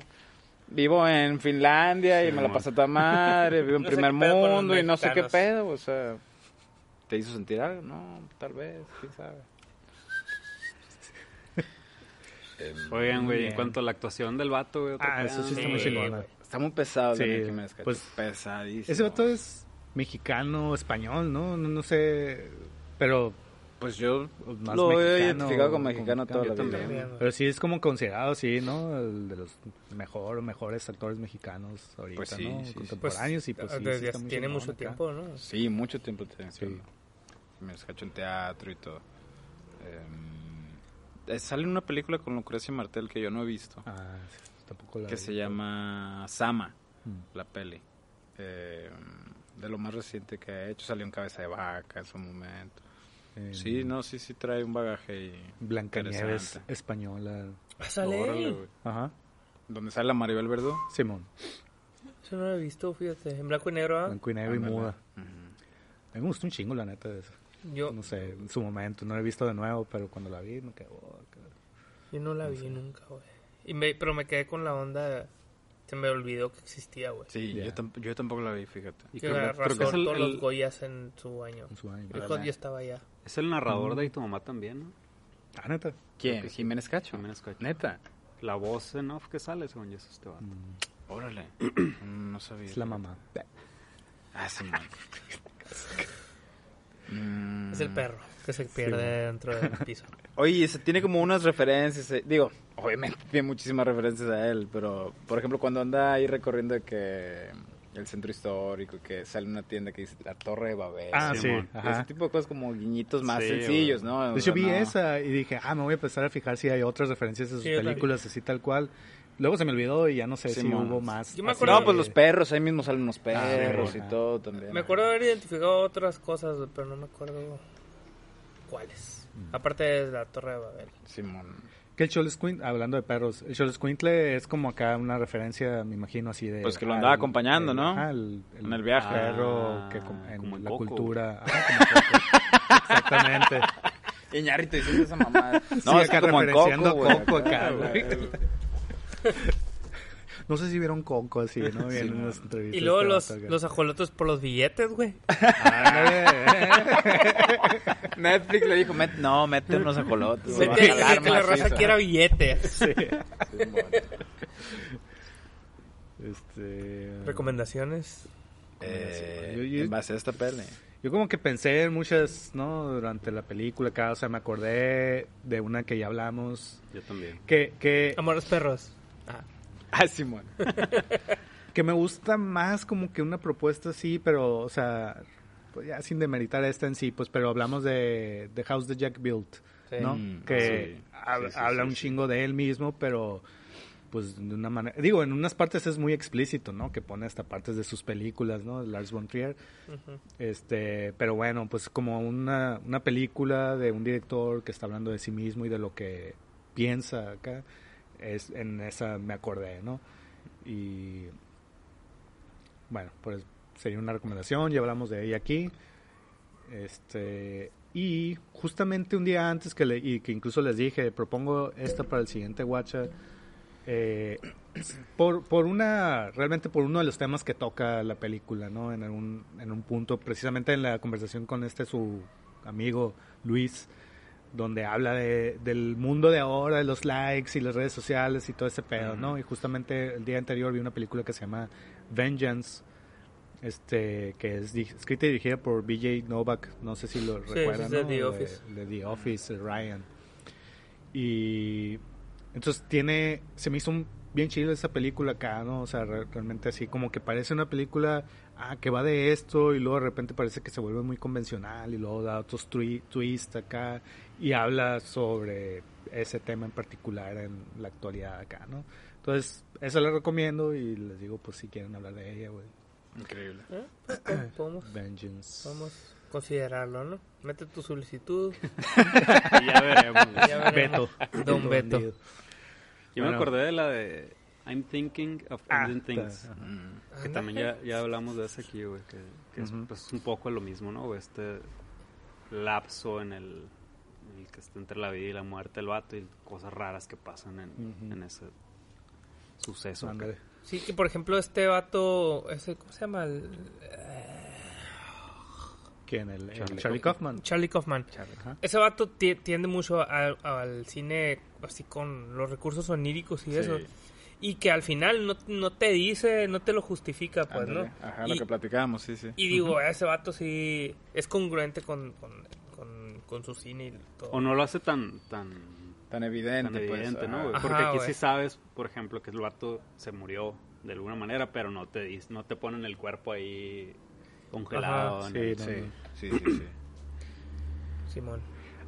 Vivo en Finlandia y me la
mon.
paso a toda madre, vivo en
No
primer mundo y no sé qué pedo, o sea... ¿Te hizo sentir algo? No, tal vez, quién sabe.
Oigan, güey, en cuanto a la actuación del vato, güey.
Ah, eso sí está muy chingona.
Está muy pesado
Sí,
Jiménez
pues,
pesadísimo.
Ese vato es mexicano, español, ¿no? No, no sé, pero
Pues yo
más
lo he
mexicano,
identificado como
como
mexicano toda la vida.
también.
Pero sí es como considerado, sí, ¿no? El de los mejor, mejores actores mexicanos ahorita,
Pues sí,
¿no?
sí.
Contemporáneos y pues sí, sí
desde-
está muy
tiene mucho
acá.
tiempo, ¿no?
Sí, mucho tiempo tiene.
Sí.
Jiménez Cacho en teatro y todo. Eh, sale una película con Lucrecia Martel que yo no he visto.
Ah, sí, tampoco la
que
vi.
se llama Sama,
Mm.
la peli. Eh, de lo más reciente que ha hecho, salió en Cabeza de Vaca en su momento.
En
Sí, no, sí, sí trae un bagaje y
Blancanieves española.
Ah, sale
Órale.
Ajá.
Donde sale la Maribel Verdú.
Simón,
Eso no lo he visto, fíjate. En blanco y negro, ¿ah?
blanco y negro y muda. A mí me gustó un chingo, la neta, de eso.
Yo,
No sé, en su momento, no la he visto de nuevo, pero cuando la vi me quedó... oh, qué-
yo no la vi nunca, güey. Y me, pero me quedé con la onda. Se me olvidó que existía, güey.
Sí, yo, tamp- yo tampoco la vi, fíjate.
Y
Que arrasó todos
el-
los Goyas en su año.
en su año.
Yo, estaba allá.
es el narrador de Y tu mamá también, ¿no?
Ah, neta.
¿Quién? Jiménez Cacho.
Jiménez Cacho.
Neta.
La voz en off que sale, según yo, es este vato.
Mm,
Órale. no sabía.
Es la mamá.
Ah, sí, man. Mm.
Es el perro que se pierde dentro del piso.
Oye, se tiene como unas referencias, eh, digo, obviamente tiene muchísimas referencias a él, pero por ejemplo cuando anda ahí recorriendo de que el centro histórico, que sale una tienda que dice la Torre de Babel.
Ah, sí.
Ese tipo de cosas como guiñitos más
Sí,
sencillos. ¿no? O
De hecho, vi
no-
esa y dije, ah, me voy a empezar a fijar si hay otras referencias de sus
Sí,
películas así tal cual. Luego se me olvidó y ya no sé si
Simón.
hubo más.
Yo me acuerdo-
No, pues los perros, ahí mismo salen unos perros
sí,
y todo también.
Me acuerdo haber identificado otras cosas, pero no me acuerdo cuáles. Aparte de la Torre de Babel.
Simón.
Que el Cholesquint, hablando de perros, el Cholesquintle es como acá una referencia, me imagino, así de...
Pues que lo
ah,
andaba
el-
acompañando,
el-
¿no?
ajá, el,
En el viaje.
perro
Ah,
que com- en
como
la
Coco.
cultura. Coco. Exactamente.
Iñárritu diciendo esa mamada.
Sí,
No, es
acá
que como en
referenciando
Coco.
Coco Acá, güey. No sé si vieron Coco así, ¿no?
Sí,
en unas entrevistas.
Y luego los, los ajolotos por los billetes, güey.
Netflix le dijo, "Met- no, mete unos güey,
que, la raza
macizo".
quiera billetes.
Simón.
Este...
Recomendaciones.
Eh,
Yo- yo-
en base a esta peli.
Yo como que pensé en muchas, ¿no? Durante la película acá, o sea, me acordé de una que ya hablamos,
Yo también.
que, que,
Amores perros. Ah,
Ah, Simón.
que me gusta más como que una propuesta así, pero, o sea, pues ya sin demeritar esta en sí, pues, pero hablamos de The House that Jack Built,
Sí.
¿no?
Mm,
que
sí.
hab-
Sí, sí,
habla
sí,
un
sí.
chingo de él mismo, pero pues de una manera, digo, en unas partes es muy explícito, ¿no? Que pone hasta partes de sus películas, ¿no? Lars von Trier. Este, pero bueno, pues como una, una película de un director que está hablando de sí mismo y de lo que piensa acá, es en esa me acordé, ¿no? Y bueno, pues sería una recomendación, ya hablamos de ella aquí. Este, y justamente un día antes que le, y que incluso les dije, propongo esta para el siguiente Watcha, eh, por, por una, realmente por uno de los temas que toca la película, ¿no? En en un punto, precisamente en la conversación con este su amigo Luis, donde habla de, del mundo de ahora, de los likes y las redes sociales y todo ese pedo, ¿no? Y justamente el día anterior vi una película que se llama Vengeance, este, que es escrita y dirigida por BJ Novak, no sé si lo
Sí,
recuerdan,
de
¿no?
The Office.
De, The Office, Ryan. Y entonces tiene, se me hizo un- bien chido esa película acá, ¿no? O sea, re- realmente así como que parece una película ah, que va de esto y luego de repente parece que se vuelve muy convencional y luego da otros twi- twists acá y habla sobre ese tema en particular en la actualidad acá, ¿no? Entonces, eso la recomiendo y les digo, pues si quieren hablar de ella, güey.
Increíble.
¿Eh? Po- Podemos,
Vengeance.
podemos considerarlo, ¿no? Mete tu solicitud.
Y ya veremos.
Ya veremos.
Beto.
Don Beto.
Yo
Bueno.
me acordé de la de I'm Thinking of
Ah,
Ending Things.
está.
Mm.
Que también ya, ya hablamos de ese aquí, güey. Que, que
Ujú.
es pues, un poco lo mismo, ¿no? Este lapso en el, el que está entre la vida y la muerte del vato y cosas raras que pasan en, ese suceso. acá.
Sí, que por ejemplo este vato, ese, ¿cómo se llama? El-
¿Quién? El, el
Charlie
Charlie, Kaufman.
Charlie Kaufman. Ese vato ti- tiende mucho a- al cine así con los recursos oníricos y
Sí.
eso. y que al final no, no te dice, no te lo justifica, pues. ¿no?
Ajá,
y,
lo que platicábamos, sí, sí.
y digo, ese vato sí es congruente con, con, con, su cine y todo.
O no lo hace tan tan,
Tan evidente,
tan
pues,
Porque aquí sí sabes, por ejemplo, que el vato se murió de alguna manera, pero no te no te ponen el cuerpo ahí congelado.
Ajá,
sí,
el-
no,
Sí,
no.
sí, sí, sí.
Simón.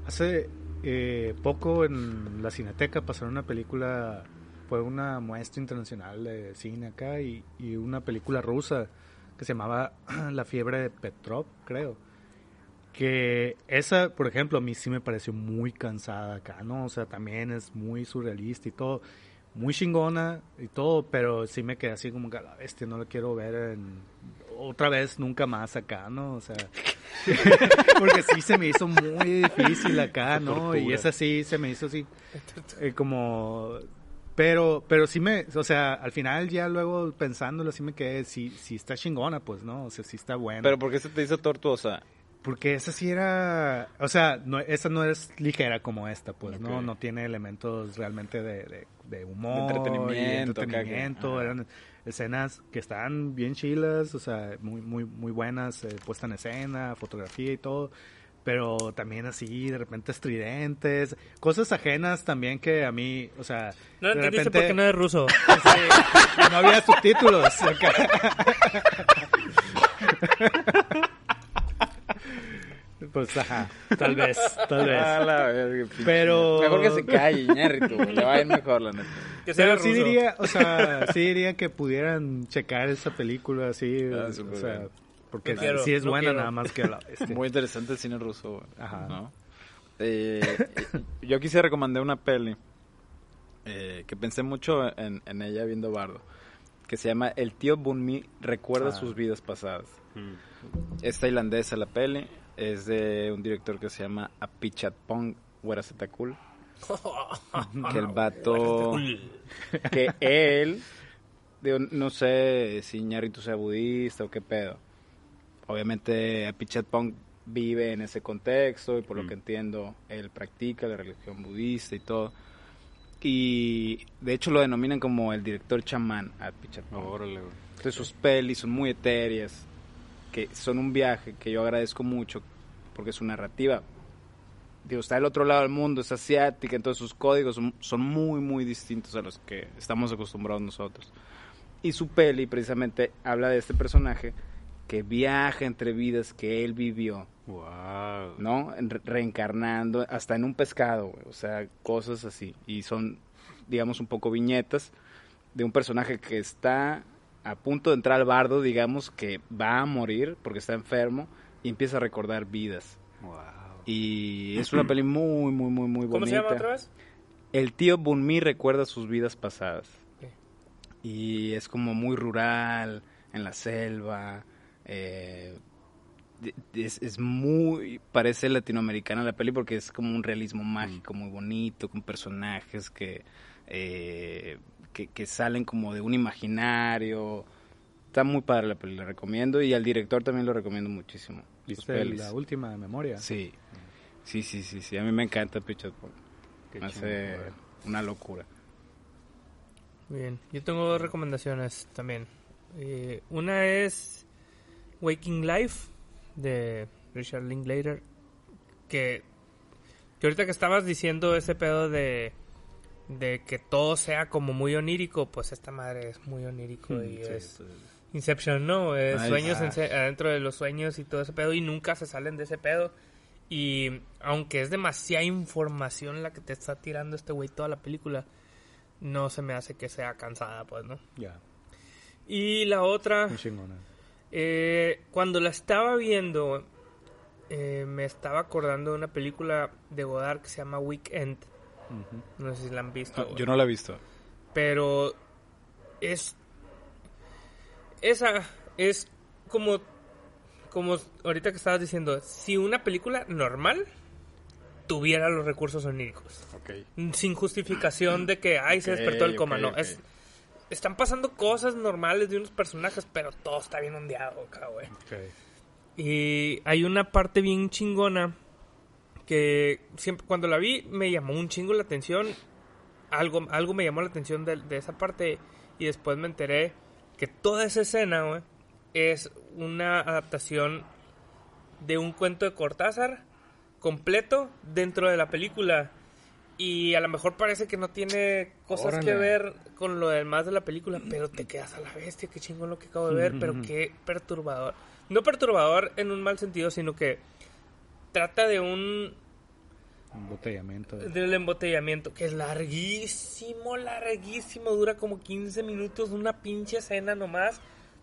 Hace eh, poco en la Cineteca pasaron una película, fue una muestra internacional de cine acá y, y una película rusa que se llamaba La fiebre de Petrov, creo. Que esa, por ejemplo, a mí sí me pareció muy cansada acá, ¿no? O sea, también es muy surrealista y todo, muy chingona y todo, pero sí me quedé así como que la bestia, no la quiero ver en, otra vez nunca más acá, ¿no? O sea, porque sí se me hizo muy difícil acá, ¿no? Y esa sí se me hizo así eh, como pero pero sí me, o sea, al final ya luego pensándolo sí me quedé sí sí está chingona, pues, ¿no? O sea, sí está buena.
Pero ¿por qué se te hizo tortuosa?
Porque esa sí era, o sea, no, esa no es ligera como esta, pues. ¿no? No tiene elementos realmente de, de, de humor,
De entretenimiento, que-
eran escenas que estaban bien chilas, o sea, muy muy muy buenas, eh, puesta en escena, fotografía y todo, pero también así de repente estridentes, cosas ajenas también que a mí, o sea,
No
de
entendiste
repente
por qué no es ruso.
sí, no había subtítulos. Pues ajá, tal vez, tal vez.
Ah, la verga.
Pero-
Mejor que se calle, Iñárritu, Le va a ir mejor, la neta.
Que sea
Pero sí
ruso.
diría, o sea, sí diría que pudieran checar esa película así,
Ah,
o sea,
bien.
porque
No quiero,
sí es
no
buena
quiero.
nada más que la este,
Muy interesante el cine ruso, güey,
Ajá.
¿no? Eh, eh, yo quise recomendar una peli eh, que pensé mucho en, en ella viendo Bardo, que se llama El tío Bunmi recuerda
Ah.
sus vidas pasadas.
Mm.
Es tailandesa la peli, es de un director que se llama Apichatpong Werasetakul. que el vato, que él, digo, no sé si Ñarritu sea budista o qué pedo. Obviamente Apichatpong vive en ese contexto y por lo
Mm.
que entiendo él practica la religión budista y todo. Y de hecho lo denominan como el director chamán Apichatpong.
Órale, güey.
Entonces sus pelis son muy etéreas, que son un viaje que yo agradezco mucho porque su narrativa, digo, está del otro lado del mundo, es asiática, entonces sus códigos son, son muy, muy distintos a los que estamos acostumbrados nosotros. Y su peli precisamente habla de este personaje que viaja entre vidas que él vivió,
Wow.
¿no? En- re- reencarnando hasta en un pescado, güey, o sea, cosas así. Y son, digamos, un poco viñetas de un personaje que está a punto de entrar al bardo, digamos, que va a morir porque está enfermo y empieza a recordar vidas.
Wow.
Y es una peli muy, muy, muy, muy bonita.
¿Cómo se llama otra vez?
El tío Bunmi recuerda sus vidas pasadas. Y es como muy rural, en la selva. eh, es, es muy. Parece latinoamericana la peli porque es como un realismo mágico muy bonito, con personajes que, eh, que, que salen como de un imaginario. Está muy padre la peli, la recomiendo. Y al director también lo recomiendo muchísimo.
¿Viste la última de memoria?
Sí. Sí, sí, sí, sí. A mí me encanta
Qué
Me hace una locura.
Bien, yo tengo dos recomendaciones también. Eh, una es Waking Life de Richard Linklater, que, que ahorita que estabas diciendo ese pedo de, de que todo sea como muy onírico, pues esta madre es muy onírico y
Sí,
es
pues,
Inception, ¿no? Es
Ahí
sueños en adentro de los sueños y todo ese pedo y nunca se salen de ese pedo. Y aunque es demasiada información la que te está tirando este güey toda la película, no se me hace que sea cansada, pues, ¿no?
Ya,
Y la otra, eh, cuando la estaba viendo, eh, me estaba acordando de una película de Godard que se llama Weekend. No sé si la han visto.
Ah, yo no la he visto.
Pero es. Esa es como. Como ahorita que estabas diciendo, si una película normal tuviera los recursos oníricos. Sin justificación de que, ay, se despertó el coma. no, es. Están pasando cosas normales de unos personajes, pero todo está bien ondeado güey. Y hay una parte bien chingona que siempre cuando la vi me llamó un chingo la atención algo, algo me llamó la atención de, de esa parte y después me enteré que toda esa escena, es una adaptación de un cuento de Cortázar completo dentro de la película. Y a lo mejor parece que no tiene cosas que ver con lo demás de la película, pero te quedas a la bestia, qué chingón lo que acabo de ver, pero qué perturbador. No perturbador en un mal sentido, sino que trata de un
Embotellamiento.
del embotellamiento, que es larguísimo, larguísimo, dura como 15 minutos, una pinche escena nomás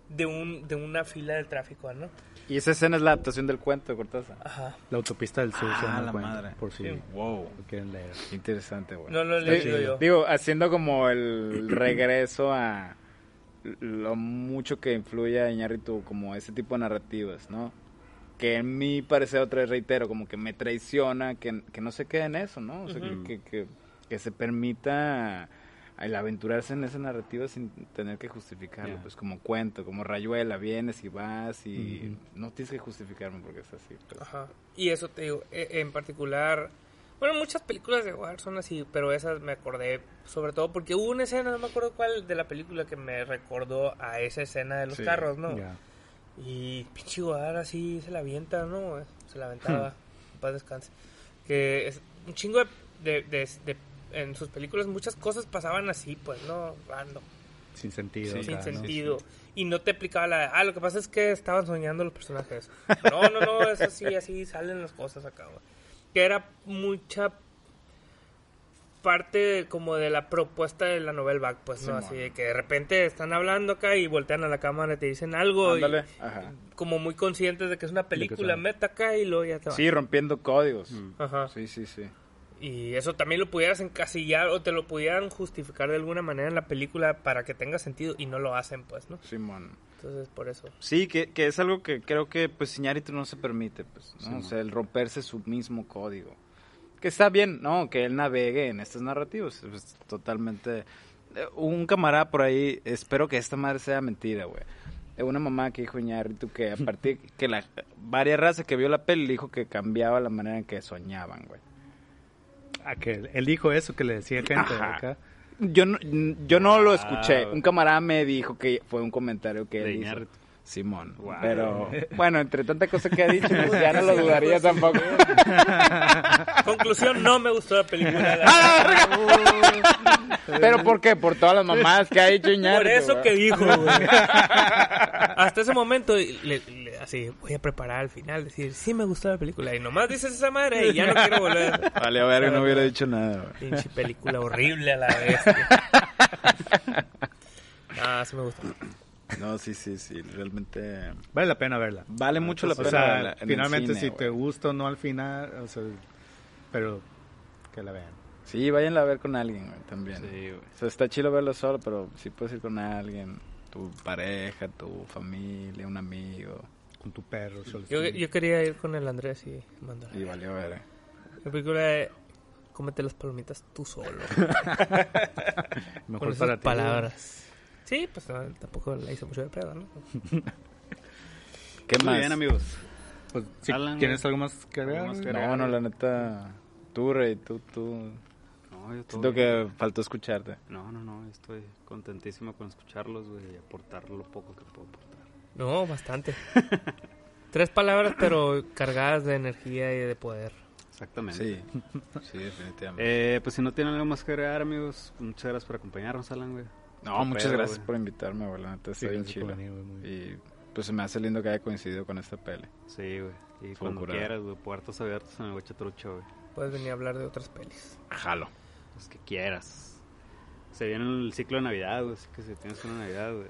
de un de una fila del tráfico, ¿no?
Y esa escena es la adaptación del cuento de Cortázar.
Ajá.
La autopista del sur.
Ah, la
cuento,
madre.
Por si
Sí.
Wow.
lo quieren leer.
Interesante, güey.
No lo he leído yo.
Digo, haciendo como el regreso a lo mucho que influye a Iñárritu como ese tipo de narrativas, ¿no? Que en mi parecer otra vez reitero, como que me traiciona, que, que no se quede en eso, ¿no? O sea, que- que, que, que se permita el aventurarse en esa narrativa sin tener que justificarlo, pues como cuento, como rayuela, vienes y vas y no tienes que justificarme porque es así. pues.
Ajá. Y eso te digo, e- en particular, bueno, muchas películas de War son así, pero esas me acordé sobre todo porque hubo una escena, no me acuerdo cuál de la película que me recordó a esa escena de los
Sí.
carros, ¿no?
Ya.
Y pinche así se la avienta, ¿no? Se la aventaba. paz descanse. Que es un chingo de, de- de- de- En sus películas muchas cosas pasaban así, pues, ¿no? Random,
Sin sentido.
Sí,
sin
¿no?
sentido. Y no te aplicaba la ah, lo que pasa es que estaban soñando los personajes. No, no, no, es así, así salen las cosas acá, güey. Que era mucha parte como de la propuesta de la novela back, pues, ¿no? Así de que de repente están hablando acá y voltean a la cámara y te dicen algo. y-
ajá.
como muy conscientes de que es una película, meta acá y luego ya te va.
Sí, rompiendo códigos.
Ajá.
Sí, sí, sí.
Y eso también lo pudieras encasillar o te lo pudieran justificar de alguna manera en la película para que tenga sentido y no lo hacen, pues, ¿no?
Simón.
Entonces, por eso.
Sí, que, que es algo que creo que pues Iñárritu no se permite, pues, ¿no? O sea, el romperse su mismo código. Que está bien, ¿no? Que él navegue en estos narrativos. Es totalmente... eh, Un camarada por ahí, espero que esta madre sea mentira, güey. Eh, Una mamá que dijo Iñárritu que a partir que la varias razas que vio la peli dijo que cambiaba la manera en que soñaban, güey.
Ah, que él dijo eso, que le decía gente
Ajá.
acá.
Yo no, yo no lo escuché.
Wow.
Un camarada me dijo que fue un comentario que él hizo. Simón.
Wow.
Pero bueno, entre tanta cosa que ha dicho, pues ya no lo dudaría tampoco.
Conclusión, no me gustó la película.
Pero ¿por qué? Por todas las mamadas que ha dicho Iñárritu.
por eso que dijo, güey. Hasta ese momento, le- le- así, voy a preparar al final, decir, sí me gustó la película. Y nomás dices esa madre y ya no quiero volver.
Vale, a ver, no hubiera dicho nada.
Pinche película horrible a la vez. Ah, sí me gustó.
No, sí, sí, sí, realmente
Vale la pena verla.
vale mucho la
O
pena.
sea,
verla en el
finalmente
cine,
si te gusta o no al final, o sea, pero que la vean.
Sí, váyanla a ver con alguien, güey, también.
Sí, güey.
O sea, está chido verlo solo, pero sí puedes ir con alguien, tu pareja, tu familia, un amigo.
Con tu perro. solo
Yo, yo quería ir con el Andrés y mandarle.
Y valió ver. eh.
La película de cómete las palomitas tú solo.
Mejor
con esas
para ti.
palabras. Sí, pues no, tampoco la hice mucho de pedo, ¿no?
¿Qué
Muy
más?
bien, amigos.
Pues, si
Alan,
¿Tienes algo más que agregar?
Más que?
No, no, la neta. Tú, Rey, tú, tú.
No, yo todo
Siento
bien.
que faltó escucharte.
No, no, no, estoy contentísimo con escucharlos, güey, y aportar lo poco que puedo aportar.
No, bastante. Tres palabras, pero cargadas de energía y de poder.
Exactamente.
Sí, sí, definitivamente.
Eh, pues si no tienen algo más que agregar, amigos, muchas gracias por acompañarnos, Alan, güey.
No,
qué
muchas
pedo,
gracias por invitarme, güey. La neta,
Sí,
está bien chido. Y pues se me hace lindo que haya coincidido con esta peli.
Sí, güey. Y
Fue
cuando quieras, güey, puertos abiertos en el Huachatrucho, güey.
Puedes venir a hablar de otras pelis.
Jalo.
Los que quieras. Se viene el ciclo de Navidad, güey, así que si tienes una Navidad, güey.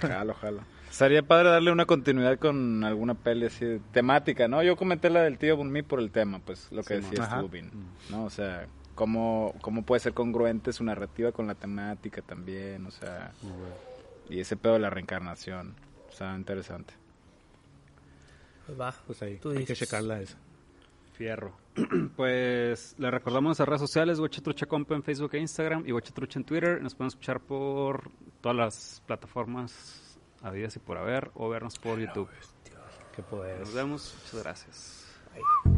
Jalo, jalo. Estaría padre darle una continuidad con alguna peli así de temática, ¿no? Yo comenté la del tío Bunmi por el tema, pues lo que
Sí,
decía. Stubin, ¿no? O sea, cómo, cómo puede ser congruente su narrativa con la temática también, o sea, y ese pedo de la reencarnación. O sea, interesante.
Pues va.
Pues ahí,
Tú
hay que
dices.
checarla esa.
Fierro. pues le recordamos nuestras redes sociales, Huachatrucha Compa en Facebook e Instagram y Huachatrucha en Twitter. Nos pueden escuchar por todas las plataformas habidas y por haber o vernos por YouTube.
Qué poder.
Nos vemos. Muchas gracias.
Bye.